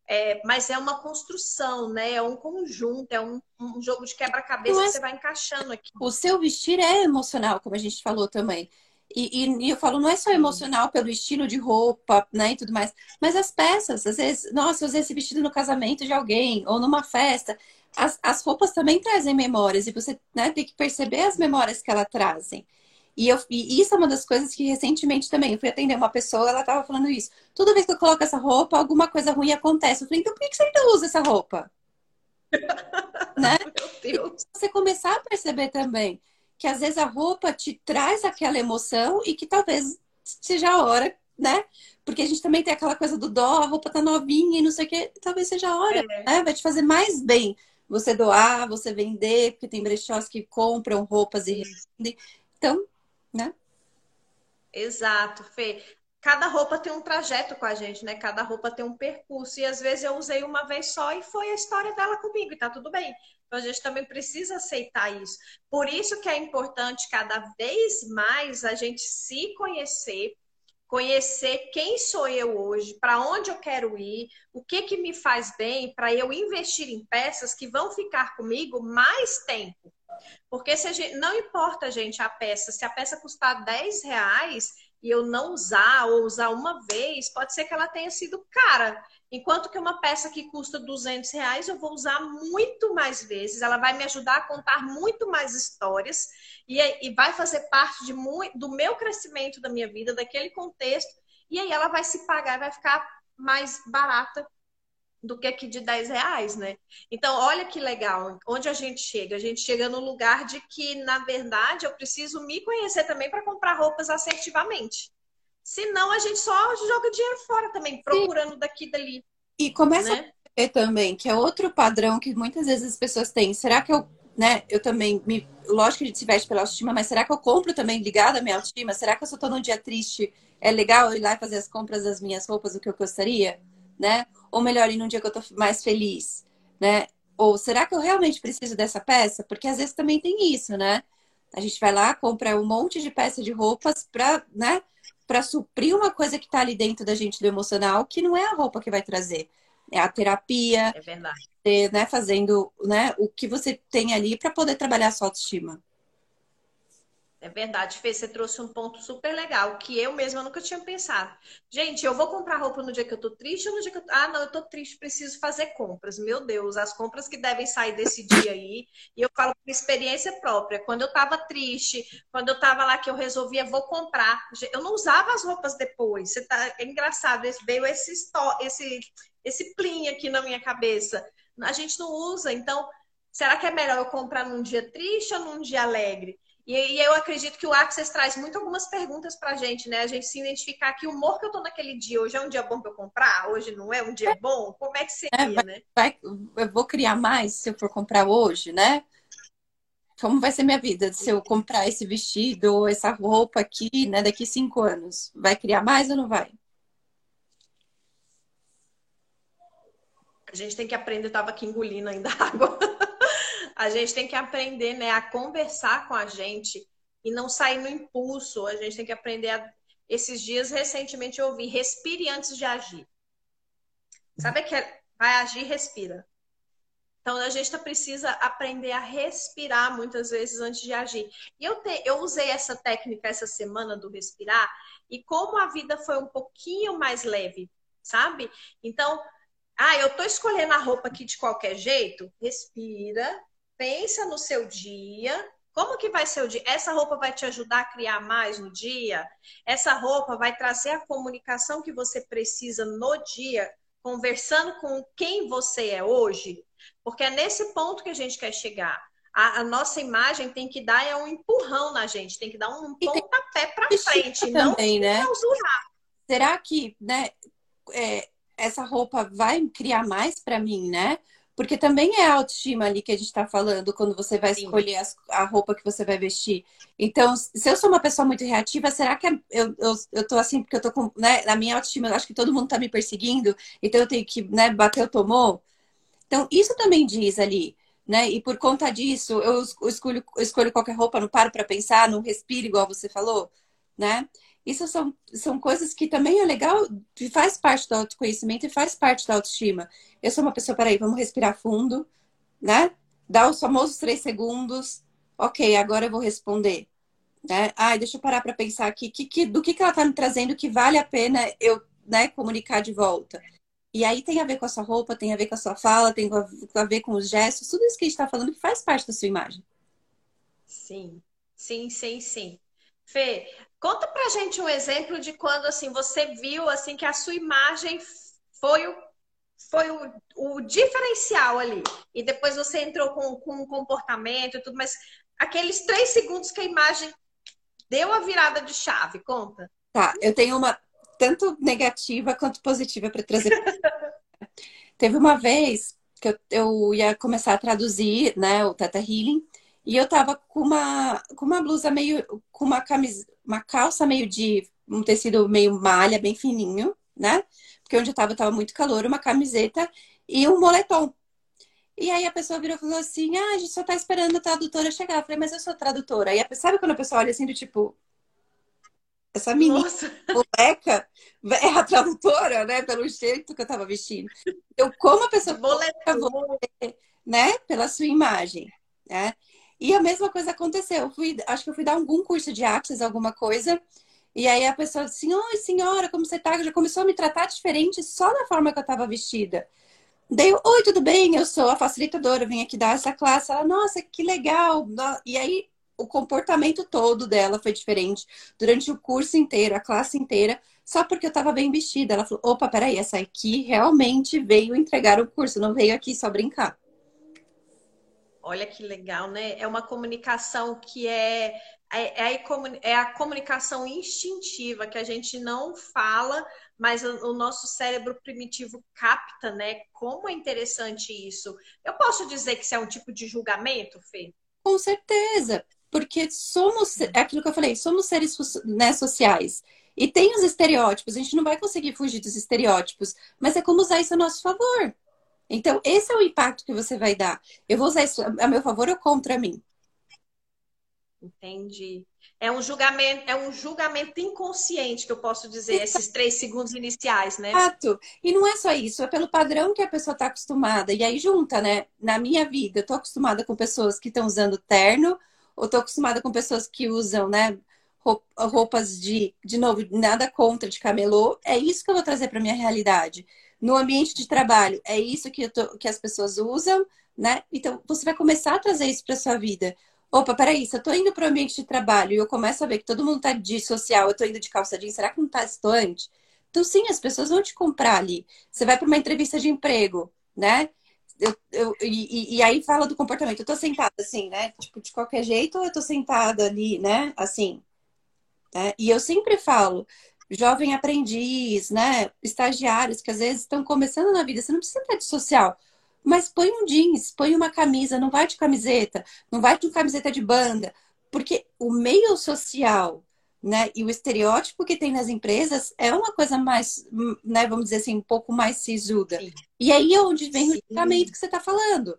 É, mas é uma construção, né? É um conjunto, é um, um jogo de quebra-cabeça que você vai encaixando aqui. O seu vestir é emocional, como a gente falou também. E, e, e, eu falo, não é só emocional pelo estilo de roupa, né, e tudo mais, mas as peças, às vezes, nossa, eu usei esse vestido no casamento de alguém, ou numa festa. As, as roupas também trazem memórias, e você né, tem que perceber as memórias que elas trazem. E, eu, e isso é uma das coisas que recentemente também, eu fui atender uma pessoa, ela estava falando isso. Toda vez que eu coloco essa roupa, alguma coisa ruim acontece. Eu falei, então por que você ainda usa essa roupa? né? Meu Deus. E você começar a perceber também que às vezes a roupa te traz aquela emoção e que talvez seja a hora, né? Porque a gente também tem aquela coisa do dó, a roupa tá novinha e não sei o que, talvez seja a hora, é. né? Vai te fazer mais bem você doar, você vender, porque tem brechós que compram roupas e revendem. Então, né? Exato, Fê. Cada roupa tem um trajeto com a gente, né? Cada roupa tem um percurso. E às vezes eu usei uma vez só e foi a história dela comigo, e tá tudo bem. Então a gente também precisa aceitar isso. Por isso que é importante cada vez mais a gente se conhecer, conhecer quem sou eu hoje, para onde eu quero ir, o que que me faz bem, para eu investir em peças que vão ficar comigo mais tempo. Porque se gente, não importa, gente, a peça, se a peça custar 10 reais e eu não usar ou usar uma vez, pode ser que ela tenha sido cara. Enquanto que uma peça que custa 200 reais, eu vou usar muito mais vezes, ela vai me ajudar a contar muito mais histórias e, e vai fazer parte de do meu crescimento da minha vida, daquele contexto, e aí ela vai se pagar, vai ficar mais barata do que aqui de 10 reais, né? Então, olha que legal, onde a gente chega? A gente chega no lugar de que, na verdade, eu preciso me conhecer também para comprar roupas assertivamente. Senão a gente só joga dinheiro fora também, procurando Sim. daqui e dali. E começa né? a ver também, que é outro padrão que muitas vezes as pessoas têm. Será que eu, né, eu também me. Lógico que a gente se veste pela autoestima, mas será que eu compro também ligado à minha autoestima? Será que eu só tô num dia triste? É legal eu ir lá e fazer as compras das minhas roupas, o que eu gostaria? Né? Ou melhor, ir num dia que eu tô mais feliz, né? Ou será que eu realmente preciso dessa peça? Porque às vezes também tem isso, né? A gente vai lá, compra um monte de peça de roupas para, né? para suprir uma coisa que está ali dentro da gente do emocional, que não é a roupa que vai trazer. É a terapia. É verdade. Né, fazendo né, o que você tem ali para poder trabalhar a sua autoestima. É verdade, Fê, você trouxe um ponto super legal, que eu mesma nunca tinha pensado. Gente, eu vou comprar roupa no dia que eu tô triste ou no dia que eu... Ah, não, eu tô triste, preciso fazer compras. Meu Deus, as compras que devem sair desse dia aí. E eu falo por experiência própria. Quando eu tava triste, quando eu tava lá que eu resolvia, vou comprar. Eu não usava as roupas depois. Você tá... É engraçado, veio esse, esse, esse plim aqui na minha cabeça. A gente não usa, então... Será que é melhor eu comprar num dia triste ou num dia alegre? E, e eu acredito que o Access traz muito algumas perguntas pra gente, né? A gente se identificar que o humor que eu tô naquele dia, hoje é um dia bom pra eu comprar, hoje não é um dia bom, como é que seria, é, vai, né? Vai, eu vou criar mais se eu for comprar hoje, né? como vai ser minha vida se eu comprar esse vestido ou essa roupa aqui, né, daqui cinco anos? Vai criar mais ou não vai? A gente tem que aprender, eu tava aqui engolindo ainda água. a gente tem que aprender, né, a conversar com a gente e não sair no impulso. A gente tem que aprender a... Esses dias, recentemente, eu ouvi, respire antes de agir. Sabe que é... vai agir, respira. Então a gente precisa aprender a respirar muitas vezes antes de agir. E eu, te, eu usei essa técnica essa semana do respirar, e como a vida foi um pouquinho mais leve, sabe? Então, ah, eu tô escolhendo a roupa aqui de qualquer jeito. Respira, pensa no seu dia. Como que vai ser o dia? Essa roupa vai te ajudar a criar mais no dia? Essa roupa vai trazer a comunicação que você precisa no dia, conversando com quem você é hoje? Porque é nesse ponto que a gente quer chegar. A, a nossa imagem tem que dar é um empurrão na gente, tem que dar um pontapé para frente, também, não né? Será que, né, é, essa roupa vai criar mais para mim, né? Porque também é a autoestima ali que a gente está falando quando você vai Sim. escolher as, a roupa que você vai vestir. Então, se eu sou uma pessoa muito reativa, será que é, eu, eu, eu tô assim, porque eu tô com, né, na minha autoestima, eu acho que todo mundo tá me perseguindo, então eu tenho que, né, bater o tomou? Então, isso também diz ali, né? E por conta disso, eu escolho, eu escolho qualquer roupa, não paro para pensar, não respiro igual você falou, né? Isso são, são coisas que também é legal, faz parte do autoconhecimento e faz parte da autoestima. Eu sou uma pessoa, peraí, vamos respirar fundo, né? Dá os famosos três segundos. Ok, agora eu vou responder. Né? Ai, deixa eu parar para pensar aqui que, que, do que, que ela está me trazendo que vale a pena eu né, comunicar de volta. E aí tem a ver com a sua roupa, tem a ver com a sua fala, tem a ver com os gestos, tudo isso que a gente está falando que faz parte da sua imagem. Sim, sim, sim, sim. Fê, conta pra gente um exemplo de quando assim você viu assim que a sua imagem foi o, foi o, o diferencial ali. E depois você entrou com, com um comportamento e tudo, mas aqueles três segundos que a imagem deu a virada de chave, conta. Tá, eu tenho uma tanto negativa quanto positiva para trazer. Teve uma vez que eu, eu, ia começar a traduzir, né, o Teta Healing, e eu tava com uma, com uma blusa meio, com uma camisa, uma calça meio de um tecido meio malha, bem fininho, né? Porque onde eu tava tava muito calor, uma camiseta e um moletom. E aí a pessoa virou e falou assim: Ah, a gente só tá esperando a tradutora chegar. Eu falei, mas eu sou tradutora. E sabe quando a pessoa olha assim do tipo, essa menina Nossa. moleca é a tradutora, né? Pelo jeito que eu tava vestindo. Então, como a pessoa você, né? Pela sua imagem, né? E a mesma coisa aconteceu. Eu fui, acho que eu fui dar algum curso de Access, alguma coisa. E aí a pessoa disse assim, oi senhora, como você tá? Já começou a me tratar diferente só da forma que eu tava vestida. Daí, oi, tudo bem? Eu sou a facilitadora, eu vim aqui dar essa classe. Ela, nossa, que legal. E aí o comportamento todo dela foi diferente durante o curso inteiro, a classe inteira, só porque eu estava bem vestida. Ela falou: opa, peraí, essa aqui realmente veio entregar o curso, não veio aqui só brincar. Olha que legal, né? É uma comunicação que é, é, é, é a comunicação instintiva, que a gente não fala, mas o, o nosso cérebro primitivo capta, né? Como é interessante isso. Eu posso dizer que isso é um tipo de julgamento, Fê? Com certeza porque somos, é aquilo que eu falei, somos seres né, sociais. E tem os estereótipos, a gente não vai conseguir fugir dos estereótipos, mas é como usar isso a nosso favor. Então, esse é o impacto que você vai dar. Eu vou usar isso a meu favor ou contra mim? Entendi. É um julgamento, é um julgamento inconsciente que eu posso dizer, esses três segundos iniciais, né? Exato. E não é só isso, é pelo padrão que a pessoa está acostumada. E aí junta, né? Na minha vida, eu tô acostumada com pessoas que estão usando terno, eu tô acostumada com pessoas que usam, né, roupas de, de novo, nada contra de camelô. É isso que eu vou trazer para minha realidade. No ambiente de trabalho, é isso que, tô, que as pessoas usam, né? Então, você vai começar a trazer isso para sua vida. Opa, peraí, se eu tô indo para o ambiente de trabalho e eu começo a ver que todo mundo tá de social, eu tô indo de calça jeans, será que não tá distante? Então, sim, as pessoas vão te comprar ali. Você vai para uma entrevista de emprego, né? eu, eu, e, e, aí fala do comportamento. Eu tô sentada assim, né? Tipo, de qualquer jeito, eu tô sentada ali, né? Assim. Né? E eu sempre falo, jovem aprendiz, né? Estagiários que às vezes estão começando na vida, você não precisa estar de social. Mas põe um jeans, põe uma camisa, não vai de camiseta, não vai de camiseta de banda, porque o meio social, né, e o estereótipo que tem nas empresas é uma coisa mais, né, vamos dizer assim, um pouco mais sisuda. Sim. E aí é onde vem Sim. o julgamento que você está falando.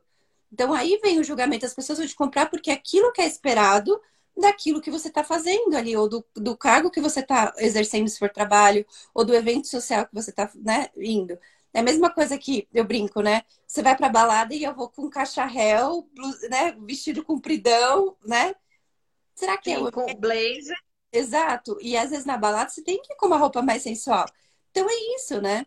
Então aí vem o julgamento, as pessoas vão te comprar porque aquilo que é esperado daquilo que você está fazendo ali, ou do, do cargo que você está exercendo se for trabalho, ou do evento social que você está né, indo. É a mesma coisa que eu brinco, né? Você vai pra balada e eu vou com cacharel, né? Vestido compridão, né? Será que Sim, é com blazer? Exato. E às vezes na balada você tem que ir com uma roupa mais sensual. Então é isso, né?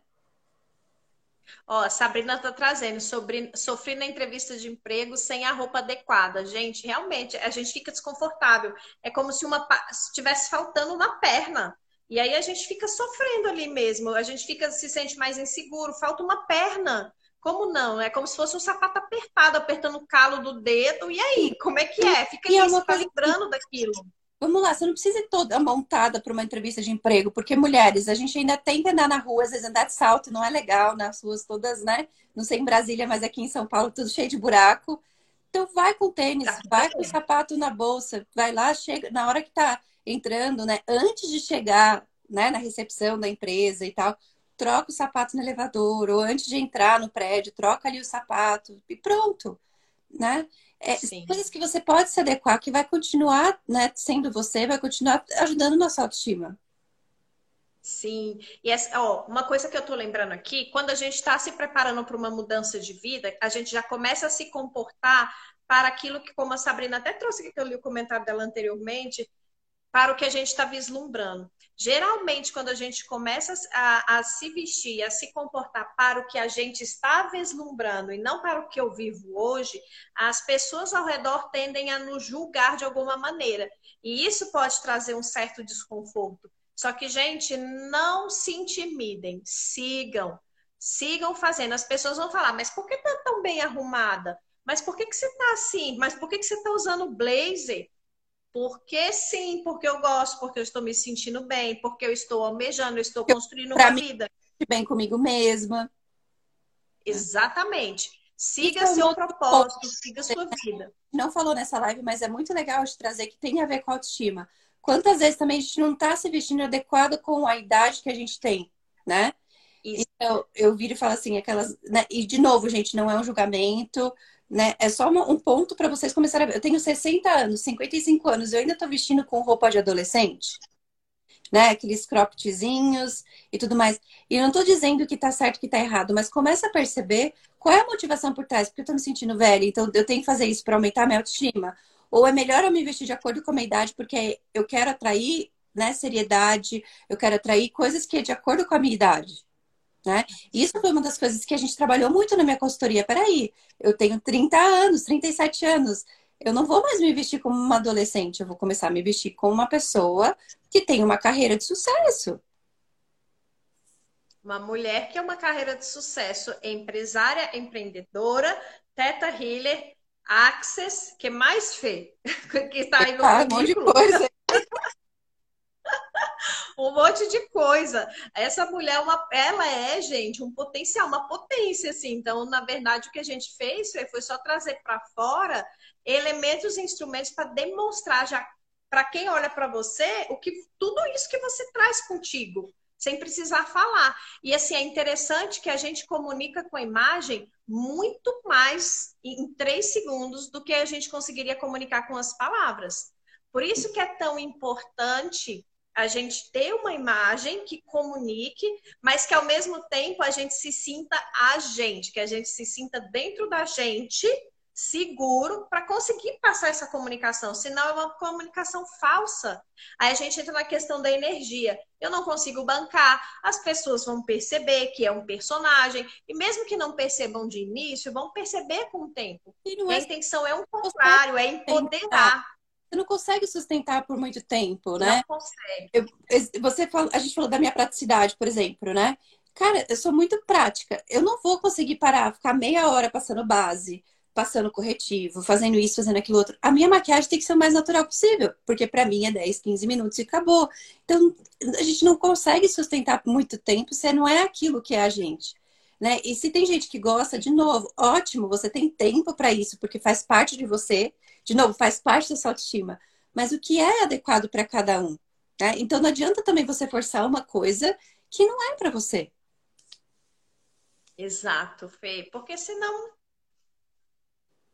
Ó, Sabrina tá trazendo sobre sofri na entrevista de emprego sem a roupa adequada. Gente, realmente, a gente fica desconfortável. É como se uma estivesse faltando uma perna. E aí a gente fica sofrendo ali mesmo, a gente fica se sente mais inseguro, falta uma perna. Como não? É como se fosse um sapato apertado, apertando o calo do dedo. E aí, como é que é? Fica é isso, tá lembrando daquilo. Vamos lá, você não precisa ir toda montada para uma entrevista de emprego, porque mulheres, a gente ainda tem que andar na rua, às vezes andar de salto não é legal, nas ruas todas, né? Não sei em Brasília, mas aqui em São Paulo tudo cheio de buraco. Então vai com tênis, tá, vai com o sapato na bolsa, vai lá, chega, na hora que tá entrando, né? Antes de chegar né, na recepção da empresa e tal, troca o sapato no elevador, ou antes de entrar no prédio, troca ali o sapato e pronto, né? É, coisas que você pode se adequar, que vai continuar né, sendo você, vai continuar ajudando na sua autoestima. Sim, e essa, ó, uma coisa que eu tô lembrando aqui, quando a gente está se preparando para uma mudança de vida, a gente já começa a se comportar para aquilo que, como a Sabrina até trouxe aqui, que eu li o comentário dela anteriormente, para o que a gente está vislumbrando. Geralmente, quando a gente começa a, a, se vestir, a se comportar para o que a gente está vislumbrando e não para o que eu vivo hoje, as pessoas ao redor tendem a nos julgar de alguma maneira. E isso pode trazer um certo desconforto. Só que, gente, não se intimidem, sigam, sigam fazendo. As pessoas vão falar, mas por que tá tão bem arrumada? Mas por que, que você tá assim? Mas por que, que você tá usando blazer? Porque sim, porque eu gosto, porque eu estou me sentindo bem, porque eu estou almejando, eu estou construindo pra uma mim, vida. Bem comigo mesma. Exatamente. Siga então, seu propósito, ponto. siga sua vida. Não falou nessa live, mas é muito legal de trazer que tem a ver com autoestima. Quantas vezes também a gente não está se vestindo adequado com a idade que a gente tem, né? Isso. Então, eu viro e falo assim, aquelas. Né? E de novo, gente, não é um julgamento né? É só um ponto para vocês começarem a ver. Eu tenho 60 anos, 55 anos, eu ainda tô vestindo com roupa de adolescente, né? Aqueles croppedzinhos e tudo mais. E não tô dizendo que tá certo, que tá errado, mas começa a perceber qual é a motivação por trás, porque eu tô me sentindo velha, então eu tenho que fazer isso para aumentar a minha autoestima. Ou é melhor eu me vestir de acordo com a minha idade, porque eu quero atrair né, seriedade, eu quero atrair coisas que é de acordo com a minha idade. Né? Isso foi uma das coisas que a gente trabalhou muito na minha consultoria. Peraí, eu tenho 30 anos, 37 anos. Eu não vou mais me vestir como uma adolescente, eu vou começar a me vestir como uma pessoa que tem uma carreira de sucesso. Uma mulher que é uma carreira de sucesso, empresária, empreendedora, teta healer, access, que mais fê? que está aí no ah, um monte de coisa. um monte de coisa. Essa mulher, uma, ela é, gente, um potencial, uma potência, assim. Então, na verdade, o que a gente fez foi só trazer para fora elementos e instrumentos para demonstrar já para quem olha para você o que tudo isso que você traz contigo, sem precisar falar. E assim, é interessante que a gente comunica com a imagem muito mais em três segundos do que a gente conseguiria comunicar com as palavras. Por isso que é tão importante a gente ter uma imagem que comunique, mas que ao mesmo tempo a gente se sinta a gente, que a gente se sinta dentro da gente, seguro, para conseguir passar essa comunicação. Senão é uma comunicação falsa. Aí a gente entra na questão da energia. Eu não consigo bancar, as pessoas vão perceber que é um personagem, e mesmo que não percebam de início, vão perceber com o tempo. E a é intenção é o contrário, é empoderar não consegue sustentar por muito tempo, né? Não consegue. Eu, você falou, a gente falou da minha praticidade, por exemplo, né? Cara, eu sou muito prática. Eu não vou conseguir parar, ficar meia hora passando base, passando corretivo, fazendo isso, fazendo aquilo outro. A minha maquiagem tem que ser o mais natural possível, porque para mim é 10, 15 minutos e acabou. Então, a gente não consegue sustentar por muito tempo se não é aquilo que é a gente. né? E se tem gente que gosta, de novo, ótimo, você tem tempo para isso, porque faz parte de você, de novo, faz parte da sua autoestima. Mas o que é adequado para cada um? Né? Então não adianta também você forçar uma coisa que não é para você. Exato, Fê, porque senão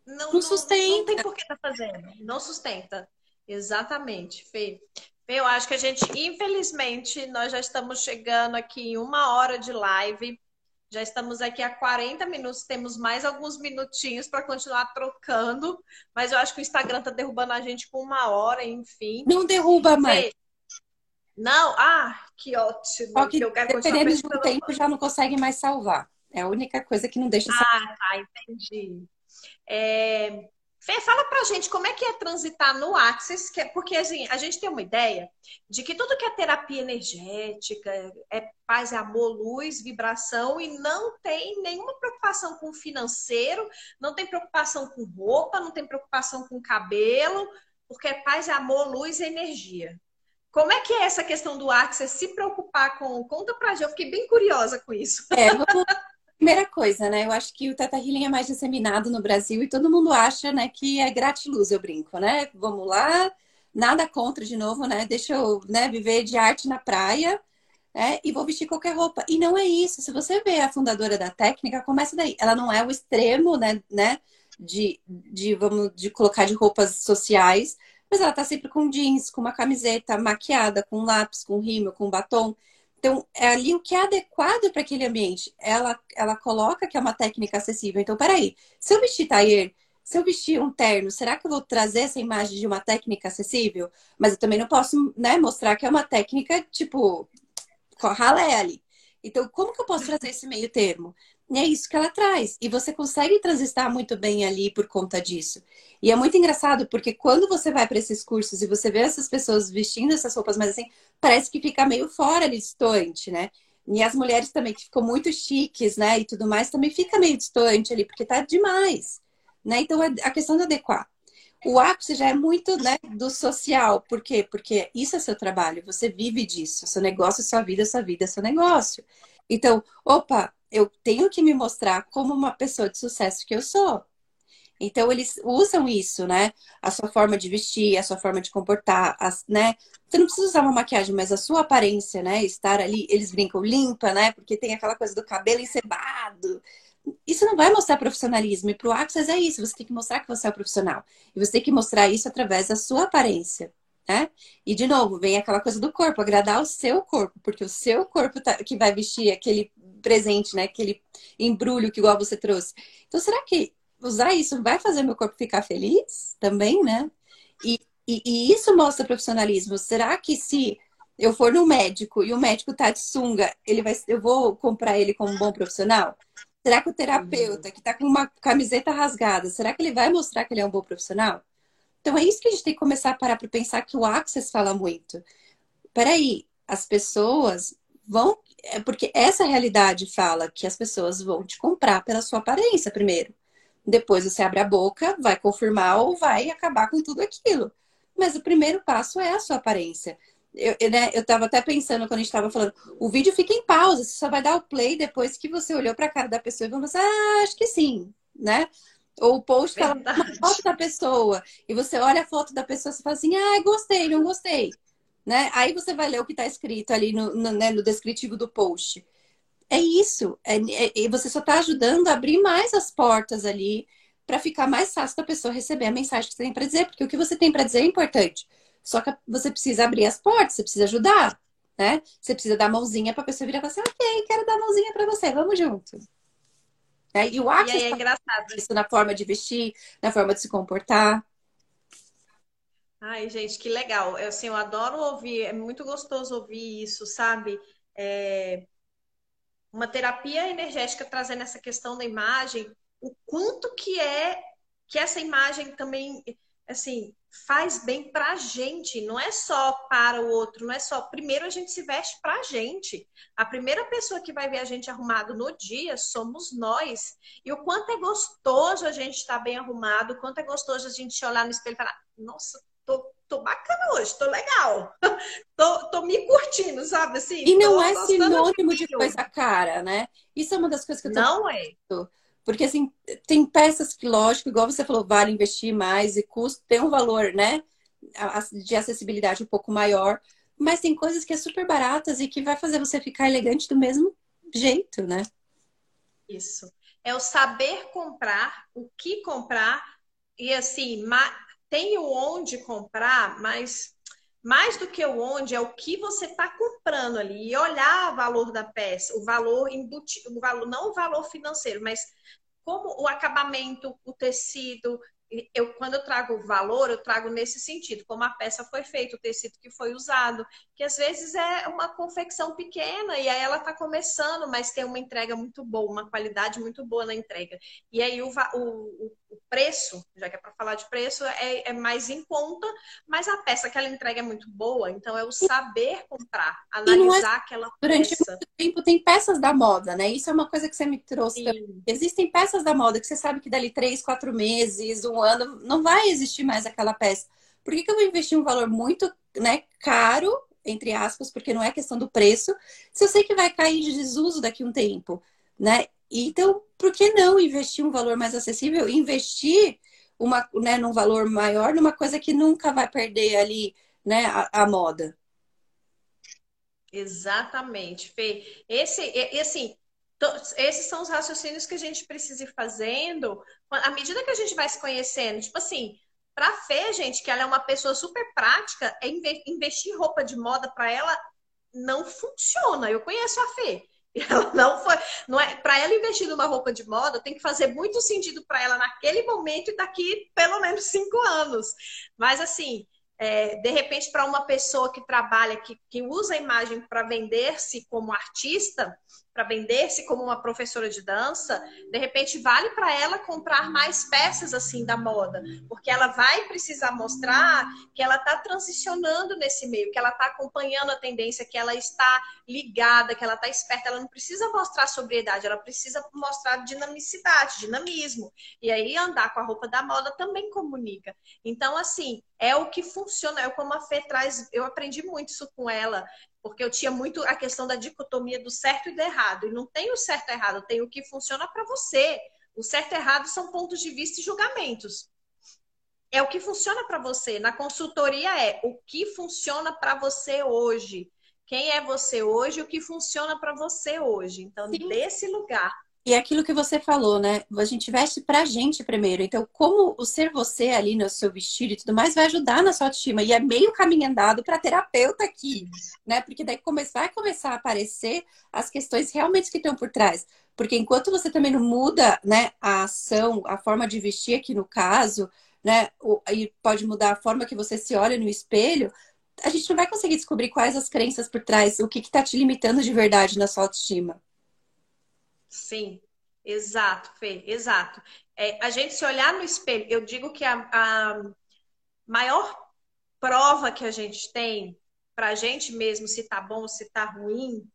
não, não sustenta. Não, não tem por que tá fazendo, não sustenta. Exatamente, Fê. Eu acho que a gente, infelizmente, nós já estamos chegando aqui em uma hora de live. Já estamos aqui há 40 minutos, temos mais alguns minutinhos para continuar trocando, mas eu acho que o Instagram está derrubando a gente com uma hora, enfim. Não derruba mais. Não? Ah, que ótimo. Só que, que eu quero dependendo do tempo, já não consegue mais salvar. É a única coisa que não deixa salvar. Ah, tá, entendi. É... Fê, fala pra gente como é que é transitar no Axis, é, porque assim, a gente tem uma ideia de que tudo que é terapia energética, é paz, é amor, luz, vibração, e não tem nenhuma preocupação com financeiro, não tem preocupação com roupa, não tem preocupação com cabelo, porque é paz, é amor, luz e energia. Como é que é essa questão do Axis se preocupar com. Conta pra gente, eu fiquei bem curiosa com isso. É, vamos Primeira coisa, né? Eu acho que o Teta Healing é mais disseminado no Brasil e todo mundo acha, né, que é gratiluz, eu brinco, né? Vamos lá, nada contra de novo, né? Deixa eu, né, viver de arte na praia, né? E vou vestir qualquer roupa. E não é isso. Se você vê a fundadora da técnica, começa daí. Ela não é o extremo, né, né de, de vamos de colocar de roupas sociais, mas ela tá sempre com jeans, com uma camiseta, maquiada, com lápis, com rímel, com batom. Então, é ali o que é adequado para aquele ambiente. Ela, ela coloca que é uma técnica acessível. Então, peraí, se eu vestir taier, se eu vestir um terno, será que eu vou trazer essa imagem de uma técnica acessível? Mas eu também não posso né, mostrar que é uma técnica, tipo, ralé ali. Então, como que eu posso trazer esse meio termo? É isso que ela traz. E você consegue transitar muito bem ali por conta disso. E é muito engraçado, porque quando você vai para esses cursos e você vê essas pessoas vestindo essas roupas, mas assim, parece que fica meio fora ali, distante, né? E as mulheres também, que ficam muito chiques, né? E tudo mais, também fica meio distante ali, porque tá demais. Né? Então, é a questão de adequar. O ápice já é muito né, do social. Por quê? Porque isso é seu trabalho, você vive disso. Seu negócio sua vida, sua vida seu negócio. Então, opa, eu tenho que me mostrar como uma pessoa de sucesso que eu sou. Então, eles usam isso, né? A sua forma de vestir, a sua forma de comportar, as, né? Você não precisa usar uma maquiagem, mas a sua aparência, né? Estar ali, eles brincam limpa, né? Porque tem aquela coisa do cabelo encebado. Isso não vai mostrar profissionalismo. E pro Access é isso. Você tem que mostrar que você é um profissional. E você tem que mostrar isso através da sua aparência. Né? E de novo, vem aquela coisa do corpo, agradar o seu corpo, porque o seu corpo tá, que vai vestir aquele presente, né? Aquele embrulho que igual você trouxe. Então, será que usar isso vai fazer meu corpo ficar feliz também, né? E, e, e isso mostra profissionalismo. Será que se eu for no médico e o médico tá de sunga, ele vai, eu vou comprar ele como um bom profissional? Será que o terapeuta que tá com uma camiseta rasgada, será que ele vai mostrar que ele é um bom profissional? Então é isso que a gente tem que começar a parar para pensar que o Access fala muito. Peraí, as pessoas vão. É porque essa realidade fala que as pessoas vão te comprar pela sua aparência primeiro. Depois você abre a boca, vai confirmar ou vai acabar com tudo aquilo. Mas o primeiro passo é a sua aparência. Eu, eu, né, eu tava até pensando quando a gente tava falando, o vídeo fica em pausa, você só vai dar o play depois que você olhou para a cara da pessoa e vai pensar, ah, acho que sim, né? Ou o post tá uma foto da pessoa e você olha a foto da pessoa e fala assim, ah, gostei, não gostei. Né? Aí você vai ler o que está escrito ali no, no, né, no descritivo do post é isso. É, é, você só está ajudando a abrir mais as portas ali para ficar mais fácil da pessoa receber a mensagem que você tem para dizer, porque o que você tem para dizer é importante. Só que você precisa abrir as portas, você precisa ajudar, né? Você precisa dar mãozinha para a pessoa virar e falar assim, ok, quero dar mãozinha para você, vamos junto. É, e o Axis é engraçado. isso na forma de vestir, na forma de se comportar. Ai, gente, que legal. Eu, assim, eu adoro ouvir, é muito gostoso ouvir isso, sabe? É, uma terapia energética trazendo essa questão da imagem, o quanto que é que essa imagem também assim faz bem para a gente, não é só para o outro, não é só. Primeiro a gente se veste para a gente. A primeira pessoa que vai ver a gente arrumado no dia somos nós. E o quanto é gostoso a gente estar tá bem arrumado, o quanto é gostoso a gente olhar no espelho e falar: nossa, tô tô bacana hoje, tô legal. tô, tô me curtindo, sabe? Assim, e não é sinônimo de coisa cara, né? Isso é uma das coisas que eu tô Não é. Porque, assim, tem peças que, lógico, igual você falou, vale investir mais e custo, tem um valor, né, de acessibilidade um pouco maior, mas tem coisas que é super baratas e que vai fazer você ficar elegante do mesmo jeito, né? Isso. É o saber comprar, o que comprar e, assim, tem o onde comprar, mas mais do que o onde é o que você está comprando ali. E olhar o valor da peça, o valor embutido, o valor não o valor financeiro, mas como o acabamento, o tecido, eu, quando eu trago valor, eu trago nesse sentido, como a peça foi feita, o tecido que foi usado, que às vezes é uma confecção pequena e aí ela está começando, mas tem uma entrega muito boa, uma qualidade muito boa na entrega. E aí o, o, o preço, já que é para falar de preço, é, é, mais em conta, mas a peça que ela entrega é muito boa, então é o saber comprar, é analisar é, aquela durante peça. Durante muito tempo tem peças da moda, né? Isso é uma coisa que você me trouxe. Existem peças da moda que você sabe que dali três, quatro meses, um ano, não vai existir mais aquela peça. Por que, que eu vou investir um valor muito né, caro, entre aspas, porque não é questão do preço, se eu sei que vai cair de desuso daqui a um tempo, né? Então, por que não investir um valor mais acessível? Investir uma, né, num valor maior numa coisa que nunca vai perder ali né, a, a moda. Exatamente, Fê. Esse, e, assim, esses são os raciocínios que a gente precisa ir fazendo à medida que a gente vai se conhecendo. Tipo assim, pra Fê, gente, que ela é uma pessoa super prática, é investir roupa de moda para ela não funciona. Eu conheço a Fê. Ela não foi, não é, para ela investir numa roupa de moda tem que fazer muito sentido para ela naquele momento e daqui pelo menos cinco anos. Mas assim, é, de repente para uma pessoa que trabalha, que, que usa a imagem para vender-se como artista, para vender-se como uma professora de dança, de repente vale para ela comprar mais peças assim da moda, porque ela vai precisar mostrar que ela está transicionando nesse meio, que ela está acompanhando a tendência, que ela está ligada, que ela está esperta. Ela não precisa mostrar sobriedade, ela precisa mostrar dinamicidade, dinamismo. E aí andar com a roupa da moda também comunica. Então, assim, é o que funciona, é como a Fê traz. Eu aprendi muito isso com ela porque eu tinha muito a questão da dicotomia do certo e do errado. E não tem o certo e errado, tem o que funciona para você. O certo e errado são pontos de vista e julgamentos. É o que funciona para você. Na consultoria é o que funciona para você hoje. Quem é você hoje, o que funciona para você hoje. Então, Sim. desse lugar e é aquilo que você falou, né? A gente veste pra gente primeiro. Então, como o ser você ali no seu vestido e tudo mais vai ajudar na sua autoestima. E é meio caminho andado para terapeuta aqui, né? Porque daí vai começar a aparecer as questões realmente que estão por trás. Porque enquanto você também não muda, né, a ação, a forma de vestir aqui no caso, né, e pode mudar a forma que você se olha no espelho, a gente não vai conseguir descobrir quais as crenças por trás, o que está te limitando de verdade na sua autoestima. Sim, exato, Fê, exato. É, a gente se olhar no espelho, eu digo que a, a maior prova que a gente tem para a gente mesmo se tá bom se tá ruim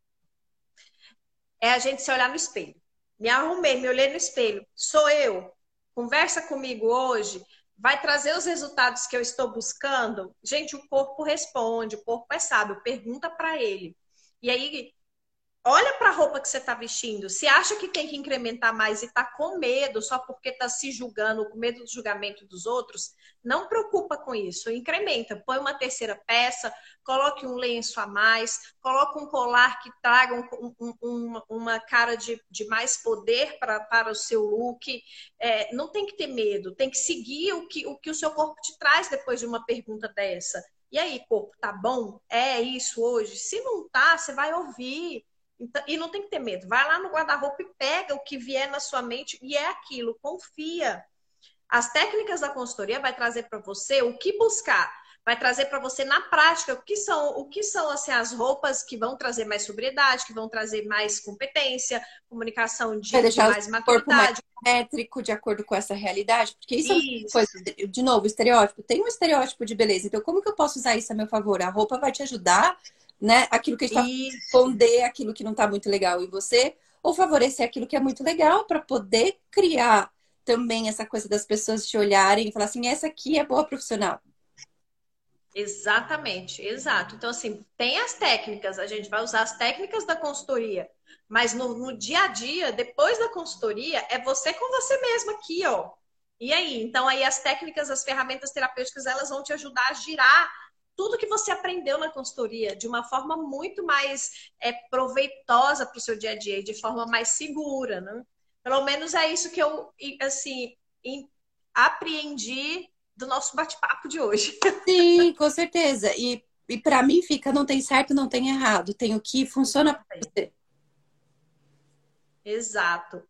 é a gente se olhar no espelho. Me arrumei, me olhei no espelho. Sou eu. Conversa comigo hoje. Vai trazer os resultados que eu estou buscando? Gente, o corpo responde, o corpo é sábio, pergunta para ele. E aí, olha para a roupa que você está vestindo. Se acha que tem que incrementar mais e está com medo só porque está se julgando, com medo do julgamento dos outros, não preocupa com isso. Incrementa, põe uma terceira peça, coloque um lenço a mais, coloque um colar que traga um, um, um, uma cara de, de mais poder pra, para o seu look. É, não tem que ter medo, tem que seguir o que, o que o seu corpo te traz depois de uma pergunta dessa. E aí, corpo, tá bom? É isso hoje? Se não tá, você vai ouvir então, e não tem que ter medo. Vai lá no guarda-roupa e pega o que vier na sua mente e é aquilo. Confia. As técnicas da consultoria vai trazer para você o que buscar, vai trazer para você na prática o que são, o que são assim as roupas que vão trazer mais sobriedade, que vão trazer mais competência, comunicação de, de mais maturidade. Mais métrico de acordo com essa realidade, porque isso, isso. é coisa, de novo, estereótipo. Tem um estereótipo de beleza, então como que eu posso usar isso a meu favor? A roupa vai te ajudar né? Aquilo que está esconder aquilo que não está muito legal em você, ou favorecer aquilo que é muito legal para poder criar também essa coisa das pessoas te olharem e falar assim, essa aqui é boa profissional. Exatamente, exato. Então, assim, tem as técnicas, a gente vai usar as técnicas da consultoria, mas no, no dia a dia, depois da consultoria, é você com você mesmo aqui, ó. E aí? Então, aí as técnicas, as ferramentas terapêuticas, elas vão te ajudar a girar tudo que você aprendeu na consultoria de uma forma muito mais é, proveitosa para o seu dia a dia, de forma mais segura, né? Pelo menos é isso que eu, assim, apreendi do nosso bate-papo de hoje. Sim, com certeza. E, e para mim fica, não tem certo, não tem errado. Tem o que funciona para você. Exato.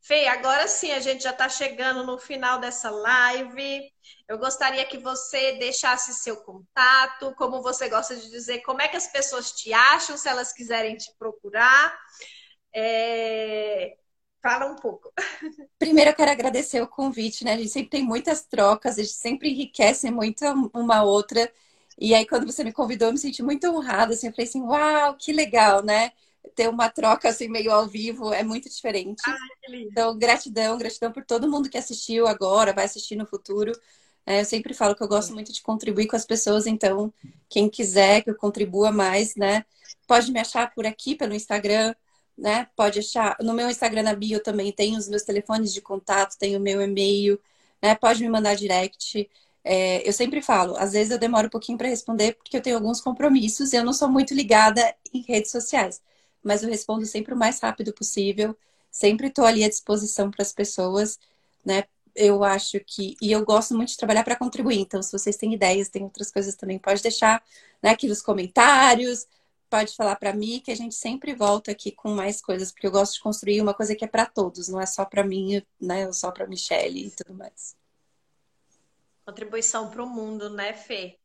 Fê, agora sim, a gente já está chegando no final dessa live. Eu gostaria que você deixasse seu contato, como você gosta de dizer, como é que as pessoas te acham, se elas quiserem te procurar. É... Fala um pouco. Primeiro, eu quero agradecer o convite, né? A gente sempre tem muitas trocas, a gente sempre enriquece muito uma outra. E aí, quando você me convidou, eu me senti muito honrada, assim, eu falei assim, uau, que legal, né? Ter uma troca assim, meio ao vivo é muito diferente. Ai, então, gratidão, gratidão por todo mundo que assistiu agora, vai assistir no futuro. É, eu sempre falo que eu gosto muito de contribuir com as pessoas, então, quem quiser que eu contribua mais, né? Pode me achar por aqui, pelo Instagram, né? Pode achar. No meu Instagram na bio também tem os meus telefones de contato, tem o meu e-mail, né? Pode me mandar direct. É, eu sempre falo, às vezes eu demoro um pouquinho para responder porque eu tenho alguns compromissos e eu não sou muito ligada em redes sociais, mas eu respondo sempre o mais rápido possível. Sempre estou ali à disposição para as pessoas, né? Eu acho que e eu gosto muito de trabalhar para contribuir. Então, se vocês têm ideias, tem outras coisas também, pode deixar né, aqui nos comentários pode falar para mim que a gente sempre volta aqui com mais coisas, porque eu gosto de construir uma coisa que é para todos, não é só para mim, né, só para Michelle e tudo mais. Contribuição para o mundo, né, Fê?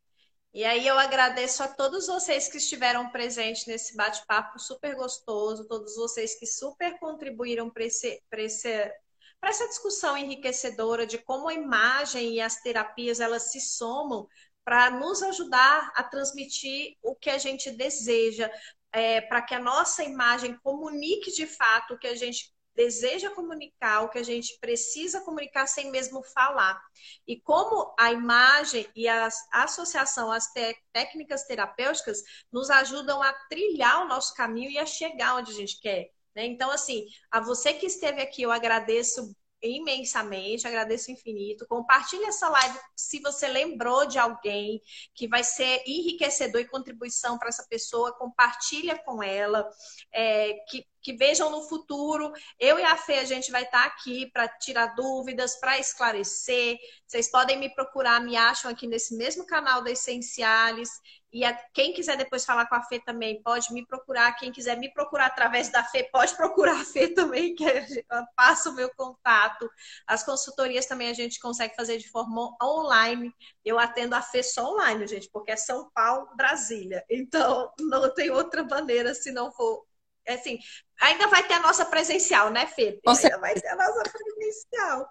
E aí eu agradeço a todos vocês que estiveram presentes nesse bate-papo super gostoso, todos vocês que super contribuíram para esse, esse, essa discussão enriquecedora de como a imagem e as terapias elas se somam para nos ajudar a transmitir o que a gente deseja, é, para que a nossa imagem comunique de fato o que a gente deseja comunicar, o que a gente precisa comunicar sem mesmo falar. E como a imagem e a associação às técnicas terapêuticas nos ajudam a trilhar o nosso caminho e a chegar onde a gente quer. Né? Então, assim, a você que esteve aqui, eu agradeço imensamente, agradeço infinito. Compartilhe essa live se você lembrou de alguém que vai ser enriquecedor e contribuição para essa pessoa, compartilha com ela, é, que, que vejam no futuro. Eu e a Fê, a gente vai estar aqui para tirar dúvidas, para esclarecer. Vocês podem me procurar, me acham aqui nesse mesmo canal da Essenciales. E a, quem quiser depois falar com a Fê também, pode me procurar. Quem quiser me procurar através da Fê, pode procurar a Fê também, que eu passo o meu contato. As consultorias também a gente consegue fazer de forma online. Eu atendo a Fê só online, gente, porque é São Paulo, Brasília. Então, não tem outra maneira se não for. Assim, ainda vai ter a nossa presencial, né, Fê? Ainda vai ter a nossa presencial.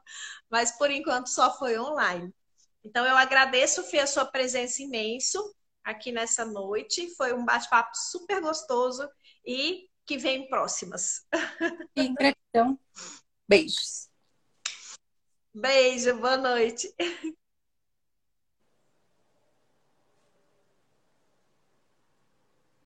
Mas por enquanto só foi online. Então, eu agradeço, Fê, a sua presença imenso aqui nessa noite. Foi um bate-papo super gostoso e que vem próximas. Sim, gratidão. Beijos. Beijo, boa noite.